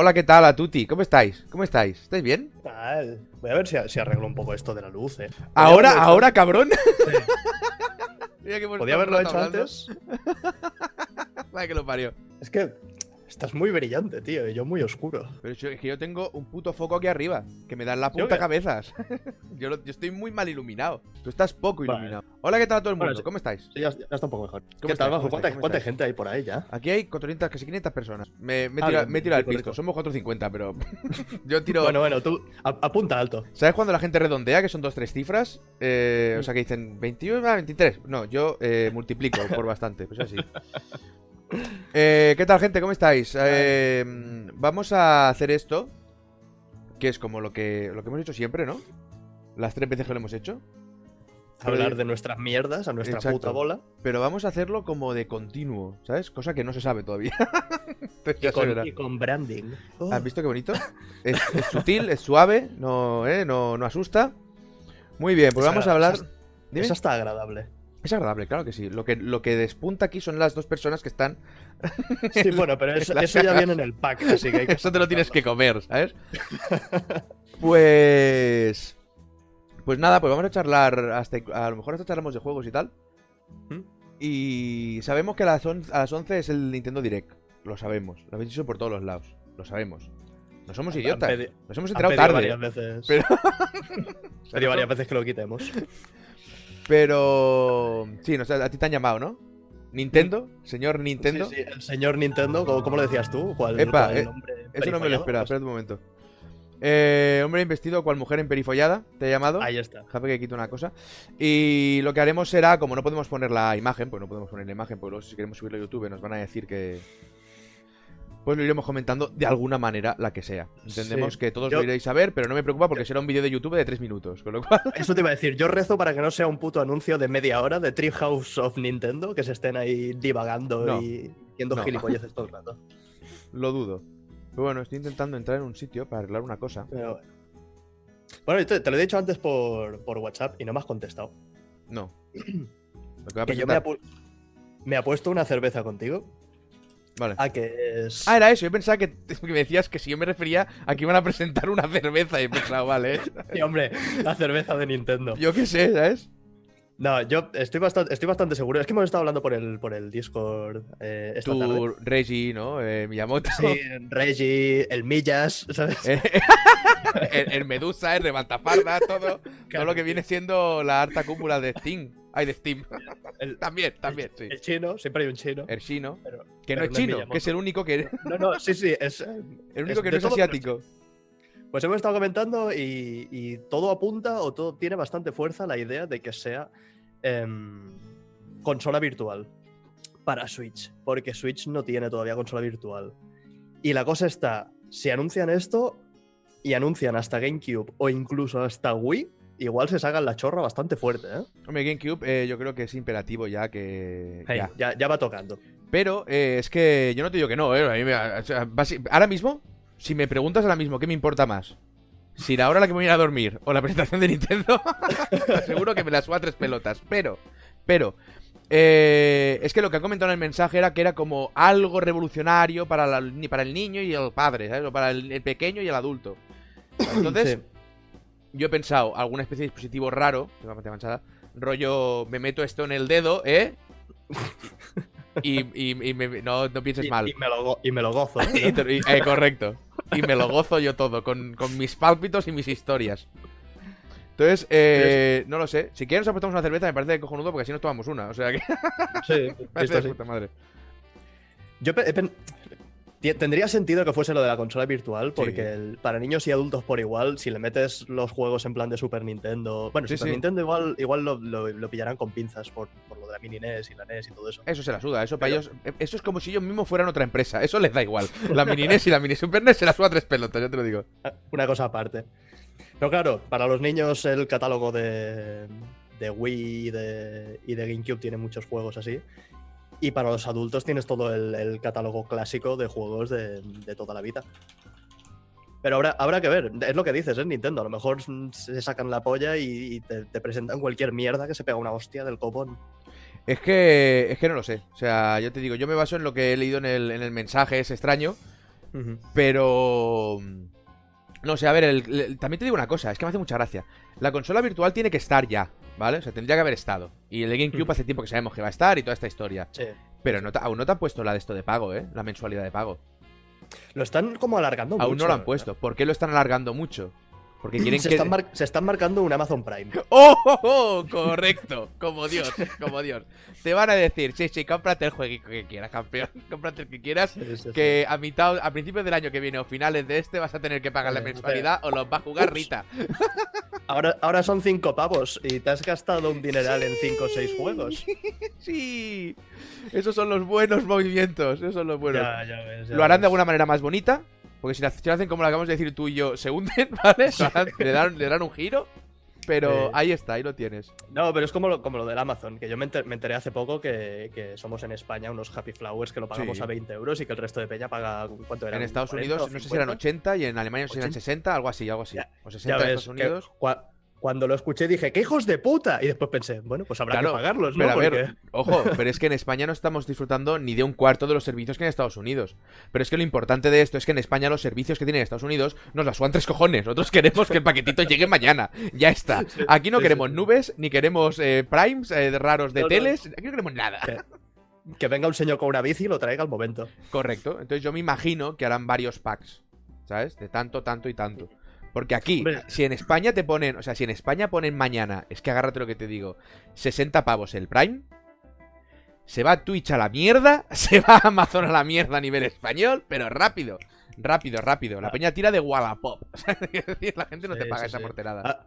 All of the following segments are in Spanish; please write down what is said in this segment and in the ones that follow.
Hola, ¿qué tal a Tuti? ¿Cómo estáis? ¿Cómo estáis? ¿Estáis bien? Tal. Voy a ver si, si arreglo un poco esto de la luz, eh. ¿Ahora, ahora, cabrón? hecho- Mira que Podía haberlo hecho hablando. antes. Vaya que lo parió. Es que estás muy brillante, tío, y yo muy oscuro. Pero yo- es que yo tengo un puto foco aquí arriba, que me da en la ¿Sí o punta qué? cabezas. yo, lo- yo estoy muy mal iluminado. Tú estás poco Vale. iluminado. Hola, ¿qué tal a todo el mundo? Bueno. ¿Cómo estáis? Sí, ya, ya está un poco mejor. ¿Qué tal, ¿Cómo Bajo? ¿Cuánta, cuánta gente hay por ahí ya? Aquí hay 400, casi 500 personas. Me, me he Ah, tirado, bien, me el pisto. rico. Somos 450, pero yo tiro... Bueno, bueno, tú apunta alto. ¿Sabes cuando la gente redondea, que son dos, tres cifras? Eh, Mm. o sea, que dicen 21, ah, 23. No, yo eh, multiplico por bastante, pues así. Eh, ¿Qué tal, gente? ¿Cómo estáis? Eh, vamos a hacer esto, que es como lo que, lo que hemos hecho siempre, ¿no? Las tres veces que lo hemos hecho. Hablar de nuestras mierdas a nuestra Exacto. puta bola. Pero vamos a hacerlo como de continuo, ¿sabes? Cosa que no se sabe todavía. Entonces Y con, y con branding. Oh, ¿Has visto qué bonito? Es, es sutil, es suave, no, eh, no, no asusta. Muy bien, pues Es vamos a hablar... Eso está agradable. Es agradable, claro que sí. Lo que, lo que despunta aquí son las dos personas que están. Sí, bueno, pero eso, eso ya viene en el pack, así que hay que Eso te lo tienes que comer, ¿sabes? Pues. Pues nada, pues vamos a charlar. Hasta, a lo mejor hasta charlamos de juegos y tal. ¿Mm? Y sabemos que a las, on- a las 11 es el Nintendo Direct. Lo sabemos. Lo habéis dicho por todos los lados. Lo sabemos. No somos idiotas. Nos hemos enterado tarde. varias veces. Pero- varias veces que lo quitemos. Pero. Sí, no a ti te han llamado, ¿no? ¿Nintendo? ¿Señor Nintendo? Sí, sí, el señor Nintendo, ¿cómo, cómo lo decías tú? ¿Cuál, Epa, cuál eh, nombre Eso no me lo esperaba, espérate un momento. Eh, hombre investido cual mujer emperifollada, te he llamado. Ahí está. Déjame que quito una cosa. Y lo que haremos será, como no podemos poner la imagen, pues no podemos poner la imagen, porque luego si queremos subirlo a YouTube nos van a decir que... Pues lo iremos comentando de alguna manera, la que sea. Entendemos Sí. que todos Yo- lo iréis a ver, pero no me preocupa porque será un vídeo de YouTube de tres minutos. Con lo cual, Eso te iba a decir. Yo rezo para que no sea un puto anuncio de media hora de Treehouse of Nintendo, que se estén ahí divagando No. y haciendo No. gilipolleces todo el rato. lo dudo. Pero bueno, estoy intentando entrar en un sitio para arreglar una cosa. Pero bueno. Bueno, te, te lo he dicho antes por, por WhatsApp y no me has contestado. No. Lo que Que yo me, apu- me apuesto una cerveza contigo. Vale. A que es. Ah, era eso. Yo pensaba que, que me decías que si yo me refería a que iban a presentar una cerveza y he pensado, vale. Sí, hombre, la cerveza de Nintendo. Yo qué sé, ¿sabes? No, yo estoy bastante, estoy bastante seguro. Es que hemos estado hablando por el, por el Discord eh, esta tarde. Tu Reggie, ¿no? Eh, Miyamoto. Sí, Reggie, el Millas, ¿sabes? El, el Medusa, el Rebaltafarda, todo, todo lo que viene siendo la harta cúpula de Steam. Ay, de Steam. El, También, también, sí. el chino, siempre hay un chino. El chino. Pero- Que no pero es no es chino, Miyamoto. que es el único que, No, no, sí, sí, es. eh, el único Es que no es asiático. Pues hemos estado comentando y, y todo apunta o todo tiene bastante fuerza la idea de que sea em, consola virtual para Switch, porque Switch no tiene todavía consola virtual. Y la cosa está, si anuncian esto y anuncian hasta GameCube o incluso hasta Wii, igual se sacan la chorra bastante fuerte, ¿eh? Hombre, GameCube eh, yo creo que es imperativo ya que... Hey, ya. ya. ya va tocando. Pero eh, es que yo no te digo que no, ¿eh? A mí me- o sea, basi- ahora mismo, si me preguntas ahora mismo qué me importa más, si la hora a la que me voy a ir a dormir o la presentación de Nintendo, seguro que me la suba a tres pelotas. Pero, pero, eh, es que lo que ha comentado en el mensaje era que era como algo revolucionario para, la- ni para el niño y el padre, ¿sabes? O para el, el pequeño y el adulto. Entonces, Sí. Yo he pensado alguna especie de dispositivo raro, tengo manchada, rollo, me meto esto en el dedo, ¿eh? Y, y- y me- no, no pienses Y, mal. y me lo, go- y me lo gozo. ¿no? Y eh, correcto. Y me lo gozo yo todo, con, con mis pálpitos y mis historias. Entonces, eh, no lo sé. Si quieres nos apostamos una cerveza, me parece cojonudo porque así nos tomamos una. O sea que Sí, esto sí. puta madre. Yo he Tendría sentido que fuese lo de la consola virtual, porque Sí. el- para niños y adultos por igual, si le metes los juegos en plan de Super Nintendo. Bueno, Sí, Super sí. Nintendo igual, igual lo, lo- lo pillarán con pinzas por, por lo de la mini NES y la NES y todo eso. Eso se la suda. Eso para Pero- ellos. eh, Eso es como si ellos mismos fueran otra empresa. Eso les da igual. La mini NES y la mini Super NES se la suda tres pelotas, ya te lo digo. Ah, Una cosa aparte. Pero claro, para los niños el catálogo de, de Wii y de, y de GameCube tiene muchos juegos así. Y para los adultos tienes todo el, el catálogo clásico de juegos de, de toda la vida. Pero habrá, habrá que ver, es lo que dices, es Nintendo. A lo mejor se sacan la polla y, y te, te presentan cualquier mierda que se pega una hostia del copón. Es que, es que no lo sé. O sea, yo te digo, yo me baso en lo que he leído en el, en el mensaje ese extraño. Pero. No sé, a ver, el- el- también te digo una cosa, es que me hace mucha gracia. La consola virtual tiene que estar ya, ¿vale? O sea, tendría que haber estado. Y el de GameCube Ujú. hace tiempo que sabemos que va a estar y toda esta historia. Sí. Pero no aún no te han puesto la de esto de pago, ¿eh? La mensualidad de pago. Lo están como alargando mucho. aún no lo han puesto. ¿Por qué lo están alargando mucho? Porque quieren se, que. están mar- se están marcando un Amazon Prime. ¡Oh, oh, oh! Correcto, como Dios, como Dios. Te van a decir, sí, sí, cómprate el jueguito que quieras, campeón. Cómprate el que quieras. Sí, sí, sí. Que a mitad, a principios del año que viene o finales de este vas a tener que pagar la Eh, mensualidad o los va a jugar Ups. Rita. Ahora, ahora son cinco pavos y te has gastado un dineral en cinco o seis juegos. Sí, esos son los buenos movimientos, esos son los buenos. Ya, ya ves, ya Lo harán de alguna manera más bonita, porque si lo, si hacen como lo acabamos de decir tú y yo, se hunden, ¿vale? Le, dan, le dan un giro, pero ahí está, ahí lo tienes. No, pero es como lo, como lo del Amazon, que yo me enter- me enteré hace poco que, que somos en España unos Happy Flowers que lo pagamos Sí. a 20 euros y que el resto de peña paga. ¿Cuánto era? En Estados 40 Unidos, no sé si eran 50? 80 y en Alemania no sé si eran 80. 60, algo así, algo así. Ya- O Ya 60 en Estados Unidos. Cuando lo escuché dije, ¡qué hijos de puta! Y después pensé, bueno, pues habrá Claro, que pagarlos, ¿no? Pero a Porque- ver, ojo, pero es que en España no estamos disfrutando ni de un cuarto de los servicios que en Estados Unidos. Pero es que lo importante de esto es que en España los servicios que tienen en Estados Unidos nos la suban tres cojones. Nosotros queremos que el paquetito llegue mañana. Ya está. Aquí no queremos nubes, ni queremos eh, primes eh, raros de No, no. teles. Aquí no queremos nada. Que- Que venga un señor con una bici y lo traiga al momento. Correcto. Entonces yo me imagino que harán varios packs. ¿Sabes? De tanto, tanto y tanto. Porque aquí, Hombre. si en España te ponen, o sea, si en España ponen mañana, es que agárrate lo que te digo, 60 pavos el Prime, se va Twitch a la mierda, se va Amazon a la mierda a nivel español, pero rápido, rápido, rápido. La Ah. peña tira de Wallapop. La gente no te paga sí, esa sí. morterada. Ah,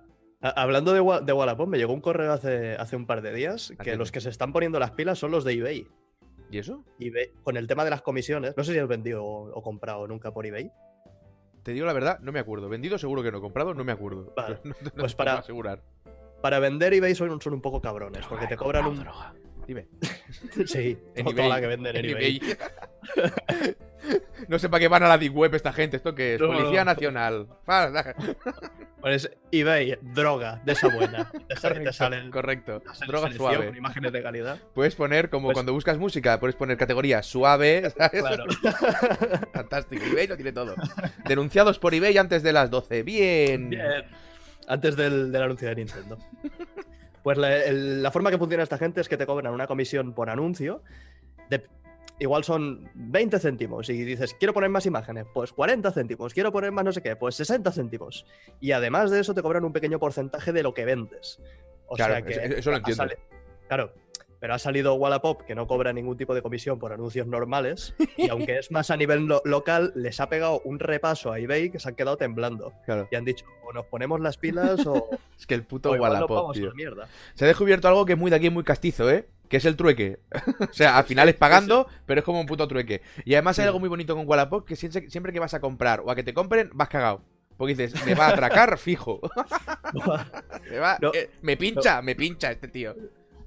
a- hablando de, Wa- de Wallapop, me llegó un correo hace, hace un par de días que Atiende. los que se están poniendo las pilas son los de eBay. ¿Y eso? eBay con el tema de las comisiones, no sé si has vendido o, o comprado nunca por eBay. Te digo la verdad, no me acuerdo. Vendido seguro que no, comprado no me acuerdo. Vale. No Pues para- asegurar. Para vender eBay son, son un poco cabrones, porque te cobran un. Dime. Sí, En toda la que venden en, En eBay. eBay. no sé para qué van a la Deep Web esta gente. ¿Esto qué es? No, Policía no. Nacional. Ah, Pues eBay, droga, de esa buena. Te, sale- te Correcto, salen correcto. te Droga suave. con imágenes de calidad. Puedes poner, como Pues- cuando buscas música, puedes poner categoría suave. ¿sabes? Claro. Fantástico. eBay lo tiene todo. Denunciados por eBay antes de las 12. Bien. Bien. Antes del, del anuncio de Nintendo. Pues la, el- la forma que funciona esta gente es que te cobran una comisión por anuncio. De, igual son 20 céntimos. Y dices, quiero poner más imágenes. Pues 40 céntimos. Quiero poner más no sé qué. Pues 60 céntimos. Y además de eso te cobran un pequeño porcentaje de lo que vendes. O Claro, sea que. eso- lo entiendo. Claro. Pero ha salido Wallapop que no cobra ningún tipo de comisión por anuncios normales. Y aunque es más a nivel lo- local, les ha pegado un repaso a eBay que se han quedado temblando. Claro. Y han dicho, o nos ponemos las pilas o, Es que el puto Wallapop, tío. Se ha descubierto algo que es muy de aquí, muy castizo, ¿eh? Que es el trueque. o sea, al final es pagando, pero es como un puto trueque. Y además hay algo muy bonito con Wallapop, que siempre, que vas a comprar o a que te compren, vas cagado. Porque dices, me va a atracar fijo. me, va- No, eh, me pincha, me pincha este tío.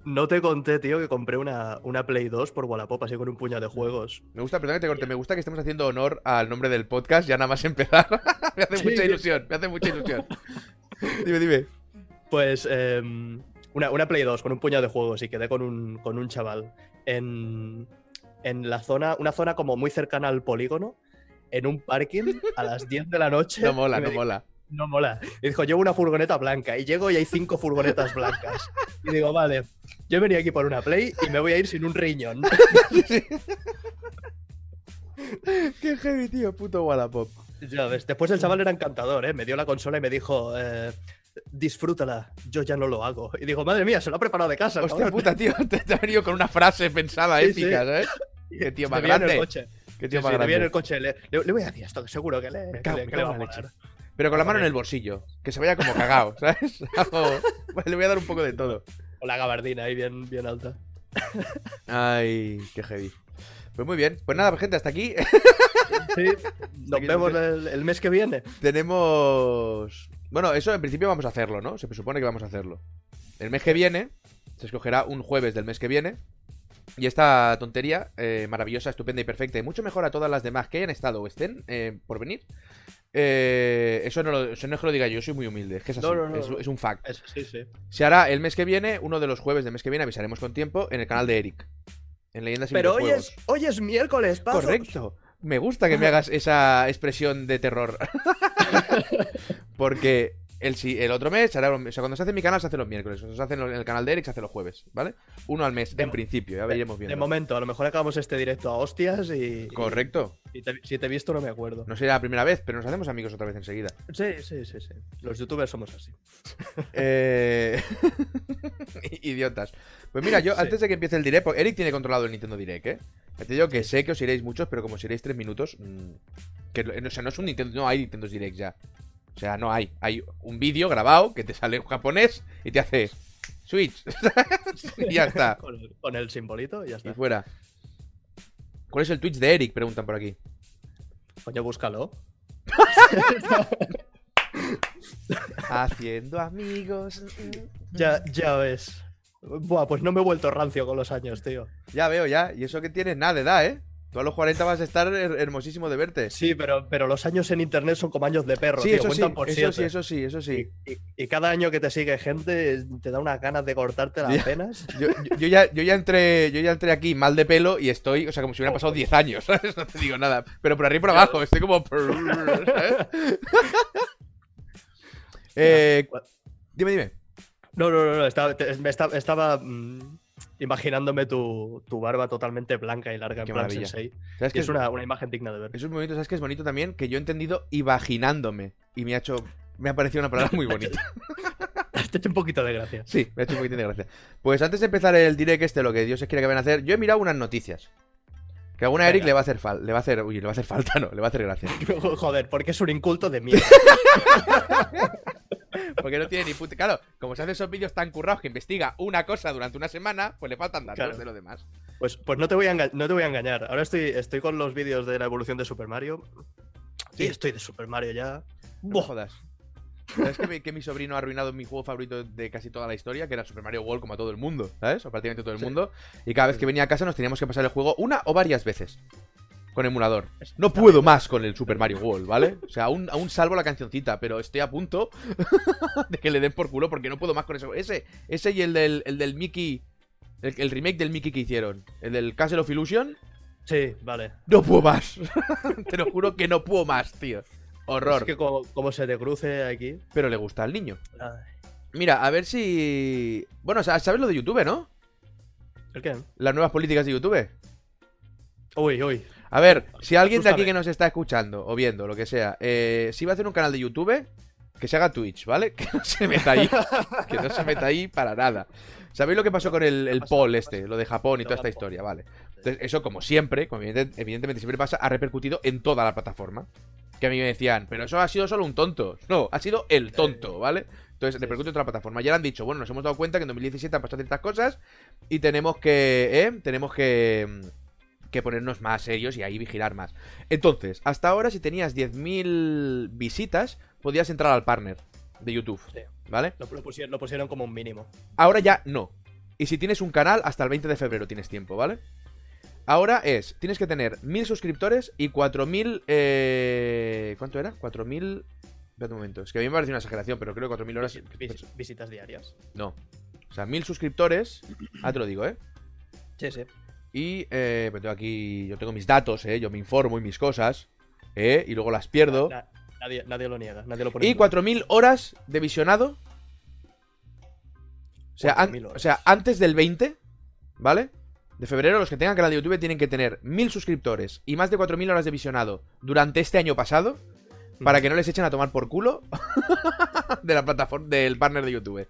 No te conté, tío, que compré una, una Play 2 por Wallapop, así con un puñado de juegos. Me gusta, perdón que te corte, me gusta que estemos haciendo honor al nombre del podcast, ya nada más empezar. me hace mucha ilusión, me hace mucha ilusión. dime, dime. Pues em, una, una Play 2 con un puñado de juegos y quedé con un, con un chaval en, en la zona, una zona como muy cercana al polígono, en un parking a las 10 de la noche. No mola, no dijo, mola. No mola. Y dijo, llevo una furgoneta blanca. Y llego y hay cinco furgonetas blancas. Y digo, vale, yo venía aquí por una Play y me voy a ir sin un riñón. Qué heavy, tío, puto Wallapop. Ya ves, después el chaval era encantador, ¿eh? Me dio la consola y me dijo, eh, disfrútala, yo ya no lo hago. Y digo, madre mía, se lo ha preparado de casa. Hostia cabrón". puta, tío, te, te ha venido con una frase pensada Sí, épica, sí. ¿sabes? Qué tío más en el grande. coche. Qué tío sí, más grande. el coche. Le, le- le voy a decir esto, que seguro que le, cago- que le cago va a leche. Pero con la mano en el bolsillo. Que se vaya como cagado, ¿sabes? Le voy a dar un poco de todo. Con la gabardina ahí bien, bien alta. Ay, qué heavy. Pues muy bien. Pues nada, gente, hasta aquí Sí, nos vemos el mes que viene. tenemos. Bueno, eso en principio vamos a hacerlo, ¿no? Se presupone que vamos a hacerlo. El mes que viene, se escogerá un jueves del mes que viene. Y esta tontería, eh, maravillosa, estupenda y perfecta, y mucho mejor a todas las demás que hayan estado o estén eh, por venir. eh, eso, no lo, eso no es que lo diga yo, soy muy humilde. Es que es así, No, es, un fact. Es- sí, sí. Se hará el mes que viene, uno de los jueves del mes que viene, avisaremos con tiempo, en el canal de Eric. En Leyendas y Pero hoy es, hoy es miércoles, pazos. Correcto. Me gusta que me hagas esa expresión de terror. Porque el, el otro mes, hará- o sea, cuando se hace mi canal, se hace los miércoles. Cuando se hace en el canal de Eric, se hace los jueves, ¿vale? Uno al mes, De en principio, ya veremos De viendo. momento, a lo mejor acabamos este directo a hostias y. Correcto. y- y te- si te he visto, no me acuerdo. No será la primera vez, pero nos hacemos amigos otra vez enseguida. Sí, sí, sí, sí. Los youtubers somos así. Eh... Idiotas. Pues mira, yo Sí. antes de que empiece el direct, Eric tiene controlado el Nintendo Direct, ¿eh? Te digo que sé que os iréis muchos, pero como os iréis tres minutos, mm, que, o sea, no es un Nintendo, no hay Nintendo Direct ya. O sea, no hay. Hay un vídeo grabado que te sale en japonés y te hace Switch. y ya está. Con el, con el simbolito y ya Y está. fuera. ¿Cuál es el Twitch de Eric? Preguntan por aquí. Coño, búscalo. Haciendo amigos. Ya, ya ves. Buah, pues no me he vuelto rancio con los años, tío. Ya veo, ya. Y eso que tienes nada de edad, ¿eh? Tú a los 40 vas a estar her- hermosísimo de verte. Sí, pero, pero los años en internet son como años de perro, Sí, tío. eso sí, por eso sí, eso sí, eso sí. Y, y- y cada año que te sigue gente te da unas ganas de cortarte las Ya. penas. Yo, yo- yo ya, yo, ya entré, yo ya entré aquí mal de pelo y estoy, o sea, como si hubieran pasado 10 años, ¿sabes? No te digo nada. Pero por arriba y por abajo, estoy como... eh, dime, dime. No, no, no, no, estaba, estaba, mm, imaginándome tu, tu barba totalmente blanca y larga en Qué plan sensei. ¿Sabes Y qué es una, una imagen digna de ver. Eso es muy bonito, ¿sabes qué es bonito también? Que yo he entendido imaginándome. Y me ha hecho... Me ha parecido una palabra muy bonita. Te he hecho un poquito de gracia. Sí, me ha hecho un poquitín de gracia. Pues antes de empezar el direct este, lo que Dios quiere que vayan a hacer, yo he mirado unas noticias. Que a alguna Eric Venga. le va a hacer falta. Le va a hacer. Uy, le va a hacer falta, no, le va a hacer gracia. Joder, porque es un inculto de mierda. Porque no tiene ni puta. Claro, como se hacen esos vídeos tan currados que investiga una cosa durante una semana, pues le faltan datos Claro. de lo demás. Pues, pues no, te voy a no te voy a engañar. Ahora estoy, estoy con los vídeos de la evolución de Super Mario. Sí. Y estoy de Super Mario ya. No jodas. ¿Sabes que mi, que mi sobrino ha arruinado mi juego favorito de casi toda la historia? Que era Super Mario World, como a todo el mundo, ¿sabes? O prácticamente todo el Sí. mundo. Y cada vez que venía a casa nos teníamos que pasar el juego una o varias veces. Con emulador. No puedo más con el Super Mario World, ¿vale? O sea, aún, aún salvo la cancioncita, pero estoy a punto de que le den por culo porque no puedo más con eso. Ese, ese y el del, el del Mickey. El, el remake del Mickey que hicieron. El del Castle of Illusion. Sí, vale. No puedo más. Te lo juro que no puedo más, tío. Horror. Es que como, como se te cruce aquí. Pero le gusta al niño. Ay. Mira, a ver si. Bueno, sa- sabes lo de YouTube, ¿no? ¿El qué? Las nuevas políticas de YouTube. Uy, uy. A ver, si alguien de aquí que nos está escuchando o viendo, lo que sea, eh, si va a hacer un canal de YouTube, que se haga Twitch, ¿vale? Que no se meta ahí. que no se meta ahí para nada. ¿Sabéis lo que pasó con el, el pasa. este? Lo de Japón y toda esta historia, vale. Entonces, eso, como siempre, como evidente- evidentemente siempre pasa, ha repercutido en toda la plataforma. Que a mí me decían, pero eso ha sido solo un tonto. No, ha sido el tonto, ¿vale? Entonces, repercute en toda la plataforma. Ya le han dicho, bueno, nos hemos dado cuenta que en 2017 han pasado ciertas cosas y tenemos que, ¿eh? Tenemos que, mm, que ponernos más serios y ahí vigilar más. Entonces, hasta ahora, si tenías 10.000 visitas, podías entrar al partner de YouTube, Sí. ¿vale? Lo, lo pusieron, lo pusieron como un mínimo. Ahora ya no. Y si tienes un canal, hasta el 20 de febrero tienes tiempo, ¿vale? Ahora es, tienes que tener 1000 suscriptores y 4000... Eh... ¿Cuánto era? 4000... Espera un momento, es que a mí me parece una exageración, pero creo que 4000 horas... Vis- visitas diarias. No. O sea, 1000 suscriptores... Ah, te lo digo, ¿eh? Sí, sí. Y eh, pues tengo aquí... Yo tengo mis datos, ¿eh? Yo me informo y mis cosas, ¿eh? Y luego las pierdo. Na- nadie, nadie lo niega, nadie lo pone. Y en duda. 4.000 horas de visionado. O sea, an- 4.000 horas. o sea, antes del 20, ¿vale? De febrero, los que tengan canal de YouTube tienen que tener 1.000 suscriptores y más de 4.000 horas de visionado durante este año pasado para que no les echen a tomar por culo de la plataforma del partner de YouTube.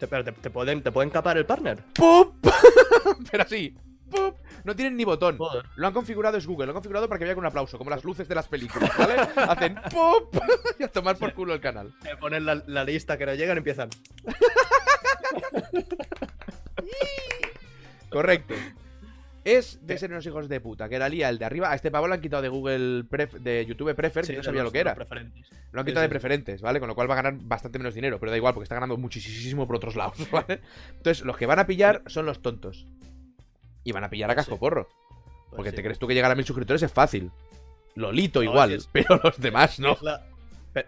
Pero te, te pueden, ¿Te pueden capar el partner? ¡Pup! Pero así, ¡pup! No tienen ni botón. Joder. Lo han configurado, es Google. Lo han configurado para que vaya con un aplauso, como las luces de las películas, ¿vale? Hacen ¡pup! y a tomar por culo el canal. Ponen la, la lista que no llegan y empiezan. Correcto. Es de ser unos hijos de puta, que era Lía el de arriba. A este pavo lo han quitado de Google Pref- de YouTube Prefer, Sí, que no sabía los- lo que era. Lo han quitado de sí, preferentes, ¿vale? Con lo cual va a ganar bastante menos dinero, pero da igual, porque está ganando muchísimo por otros lados, ¿vale? Entonces, los que van a pillar son los tontos. Y van a pillar a casco Sí. porro. Pues Porque sí. te crees tú que llegar a mil suscriptores es fácil. Lolito No, igual, si es- pero los demás no. Es la, Pe-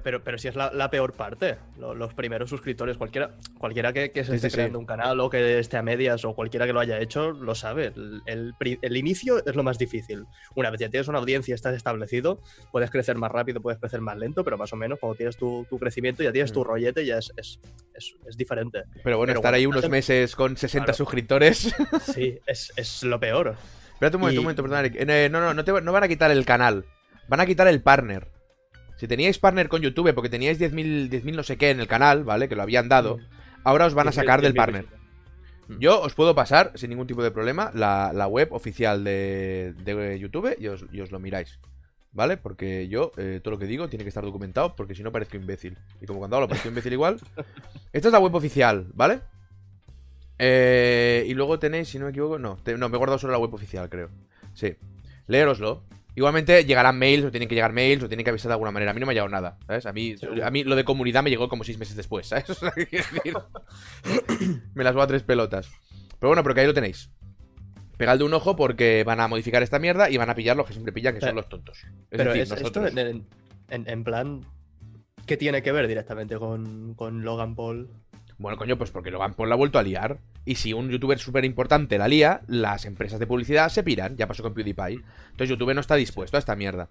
Pero, pero si es la, la peor parte, lo- los primeros suscriptores, cualquiera, cualquiera que, que se Sí, esté sí, sí. creando un canal o que esté a medias o cualquiera que lo haya hecho, lo sabe. El, el inicio es lo más difícil. Una vez ya tienes una audiencia, estás establecido, puedes crecer más rápido, puedes crecer más lento, pero más o menos cuando tienes tu, tu crecimiento, ya tienes tu Mm. rollete, ya es, es, es- es diferente. Pero bueno, Pero estar ahí unos meses con 60 Claro. suscriptores. Sí, es, es lo peor. Espérate un momento, Y- un momento, perdón, Eric. Eh, no, no, no, te- no van a quitar el canal. Van a quitar el partner. Si teníais partner con YouTube porque teníais 10.000 10.000 no sé qué en el canal, ¿vale? Que lo habían dado. Ahora os van a sacar del partner. Yo os puedo pasar, sin ningún tipo de problema, la, la web oficial de, de YouTube y os, y os lo miráis. ¿Vale? Porque yo, eh, todo lo que digo tiene que estar documentado, porque si no parezco imbécil. Y como cuando hablo parezco imbécil igual. Esta es la web oficial, ¿vale? Eh, y luego tenéis, si no me equivoco, no, te- no, me he guardado solo la web oficial, creo. Sí. Leeroslo. Igualmente llegarán mails, o tienen que llegar mails, o tienen que avisar de alguna manera. A mí no me ha llegado nada, ¿sabes? A mí, a mí lo de comunidad me llegó como seis meses después, ¿sabes? O sea, ¿qué quiero decir? me las voy a tres pelotas. Pero bueno, pero que ahí lo tenéis. Pegadle un ojo porque van a modificar esta mierda y van a pillar lo que siempre pillan, que son los tontos. Es Pero decir, es, esto en, en- en plan, ¿qué tiene que ver directamente con, con Logan Paul? Bueno, coño, pues porque Logan Paul la ha vuelto a liar. Y si un youtuber súper importante la lía, las empresas de publicidad se piran. Ya pasó con PewDiePie. Entonces YouTube no está dispuesto a esta mierda.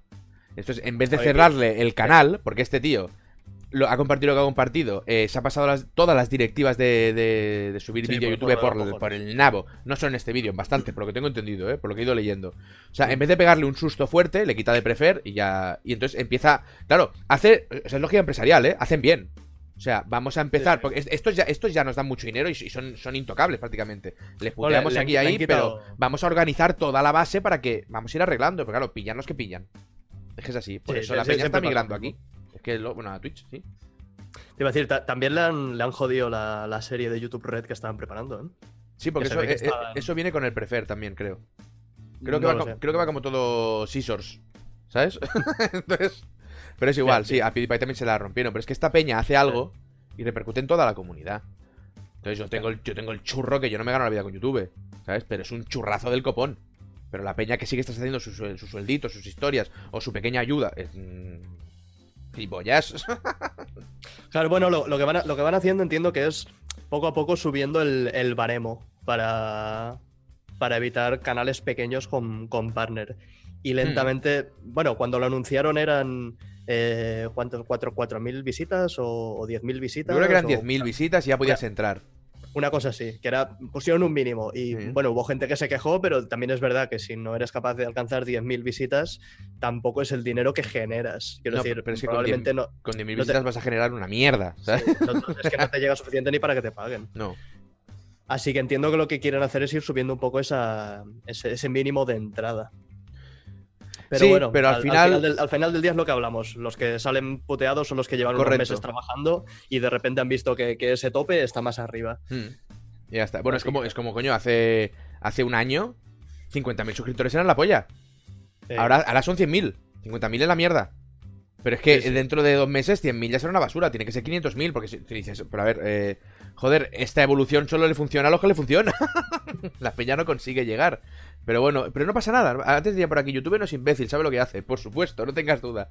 Entonces, en vez de cerrarle el canal, porque este tío lo, ha compartido lo que ha compartido, eh, se ha pasado las- todas las directivas de, de- de subir Sí, vídeo a YouTube por el- cojones. por el nabo. No solo en este vídeo, en bastante, por lo que tengo entendido, ¿eh? por lo que he ido leyendo. O sea, en vez de pegarle un susto fuerte, le quita de prefer y ya. Y entonces empieza. Claro, hace. O sea, es lógica empresarial, ¿eh? Hacen bien. O sea, vamos a empezar. Sí. Porque es- estos ya, estos ya nos dan mucho dinero y, y son, son intocables prácticamente. Les puteamos aquí han ahí, pero vamos a organizar toda la base para que. Vamos a ir arreglando. Pero claro, pillan los que pillan. Es que es así. Por Sí, eso sí, la sí, peña está migrando aquí. Es que, lo, bueno, a Twitch, sí. Te iba a decir, ta- también le han, le han jodido la, la serie de YouTube Red que estaban preparando, ¿eh? Sí, porque eso, eh, eh, eso viene con el prefer también, creo. Creo que, va, lo co- sé. creo que va como todo Scissors. ¿Sabes? Entonces. Pero es igual, sí, sí. a PewDiePie también se la rompieron. Pero es que esta peña hace algo y repercute en toda la comunidad. Entonces yo tengo, el, yo tengo el churro que yo no me gano la vida con YouTube. ¿Sabes? Pero es un churrazo del copón. Pero la peña que sigue está haciendo sus, sus suelditos, sus historias o su pequeña ayuda. Es. mm, Gilipollas. Claro, bueno, lo, lo que van, lo que van haciendo entiendo que es poco a poco subiendo el, el baremo para, para evitar canales pequeños con, con partner. Y lentamente, bueno, cuando lo anunciaron eran, eh, ¿cuántos? ¿Cuatro, cuatro mil visitas o, o 10.000 visitas? Yo creo que eran o 10.000 visitas y ya podías entrar. Una cosa así, que era, pusieron un mínimo. Y Sí. bueno, hubo gente que se quejó, pero también es verdad que si no eres capaz de alcanzar 10.000 visitas, tampoco es el dinero que generas. Quiero No, decir, pero es que con probablemente no, Con 10.000 No te- visitas vas a generar una mierda. ¿sabes? no- es que no te llega suficiente ni para que te paguen. No. Así que entiendo que lo que quieren hacer es ir subiendo un poco esa, ese, ese mínimo de entrada. Pero Sí, bueno, pero al final- del, al final del día es lo que hablamos. Los que salen puteados son los que llevan unos meses trabajando y de repente han visto que, que ese tope está más arriba. Hmm. Y ya está. Bueno, es como, es como, coño, hace, hace un año 50.000 suscriptores eran la polla. Ahora, ahora son 100.000. 50.000 es la mierda. Pero es que Sí, sí. dentro de dos meses 100.000 ya será una basura. Tiene que ser 500.000. Porque si si dices, pero a ver, eh, joder, esta evolución solo le funciona a los que le funciona. la peña no consigue llegar. Pero bueno, pero no pasa nada. Antes decía por aquí, YouTube no es imbécil, sabe lo que hace. Por supuesto, no tengas duda.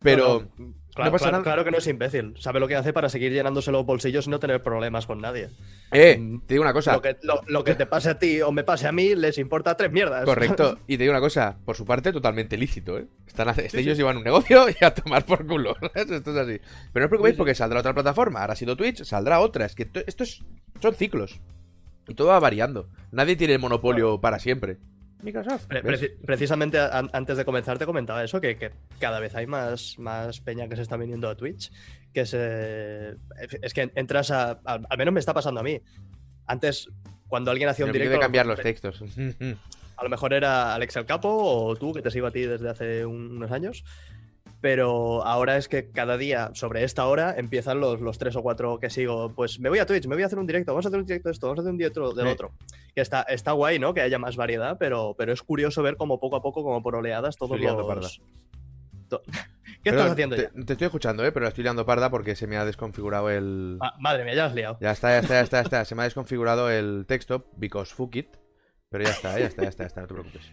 Pero... no, no, claro, pasa claro- nada. claro que no es imbécil. Sabe lo que hace para seguir llenándose los bolsillos y no tener problemas con nadie. Eh, Mm, te digo una cosa. Lo que, lo- lo que te pase a ti o me pase a mí les importa tres mierdas. Correcto. Y te digo una cosa, por su parte, totalmente lícito, ¿eh? Están este ellos llevan un negocio y a tomar por culo. Esto es así. Pero no os preocupéis Sí, porque saldrá otra plataforma. Ahora ha sido Twitch, saldrá otra. Es que to- esto es, son ciclos. Y todo va variando. Nadie tiene el monopolio para siempre. Microsoft. Precisamente an- antes de comenzar te comentaba eso, que, que cada vez hay más, más peña que se está viniendo a Twitch, que se... Es que entras a... Al, al menos me está pasando a mí. Antes, cuando alguien hacía un Pero directo... de cambiar a lo los mejor- textos. A lo mejor era Alex el Capo o tú, que te sigo a ti desde hace un- unos años. Pero ahora es que cada día, sobre esta hora, empiezan los, los tres o cuatro que sigo. Pues me voy a Twitch, me voy a hacer un directo, vamos a hacer un directo de esto, vamos a hacer un directo del Sí. otro. Que está, está guay, ¿no? Que haya más variedad, pero, pero es curioso ver cómo poco a poco, como por oleadas, todos Estoy liando los... To- ¿Qué Pero estás haciendo te, ya? te estoy escuchando, ¿eh? Pero estoy liando parda porque se me ha desconfigurado el... Ah, madre mía, ya has liado. Ya está, ya está, ya está, ya está. Se me ha desconfigurado el texto, because fuck it. Pero ya está, ya está, ya está, ya está, no te preocupes.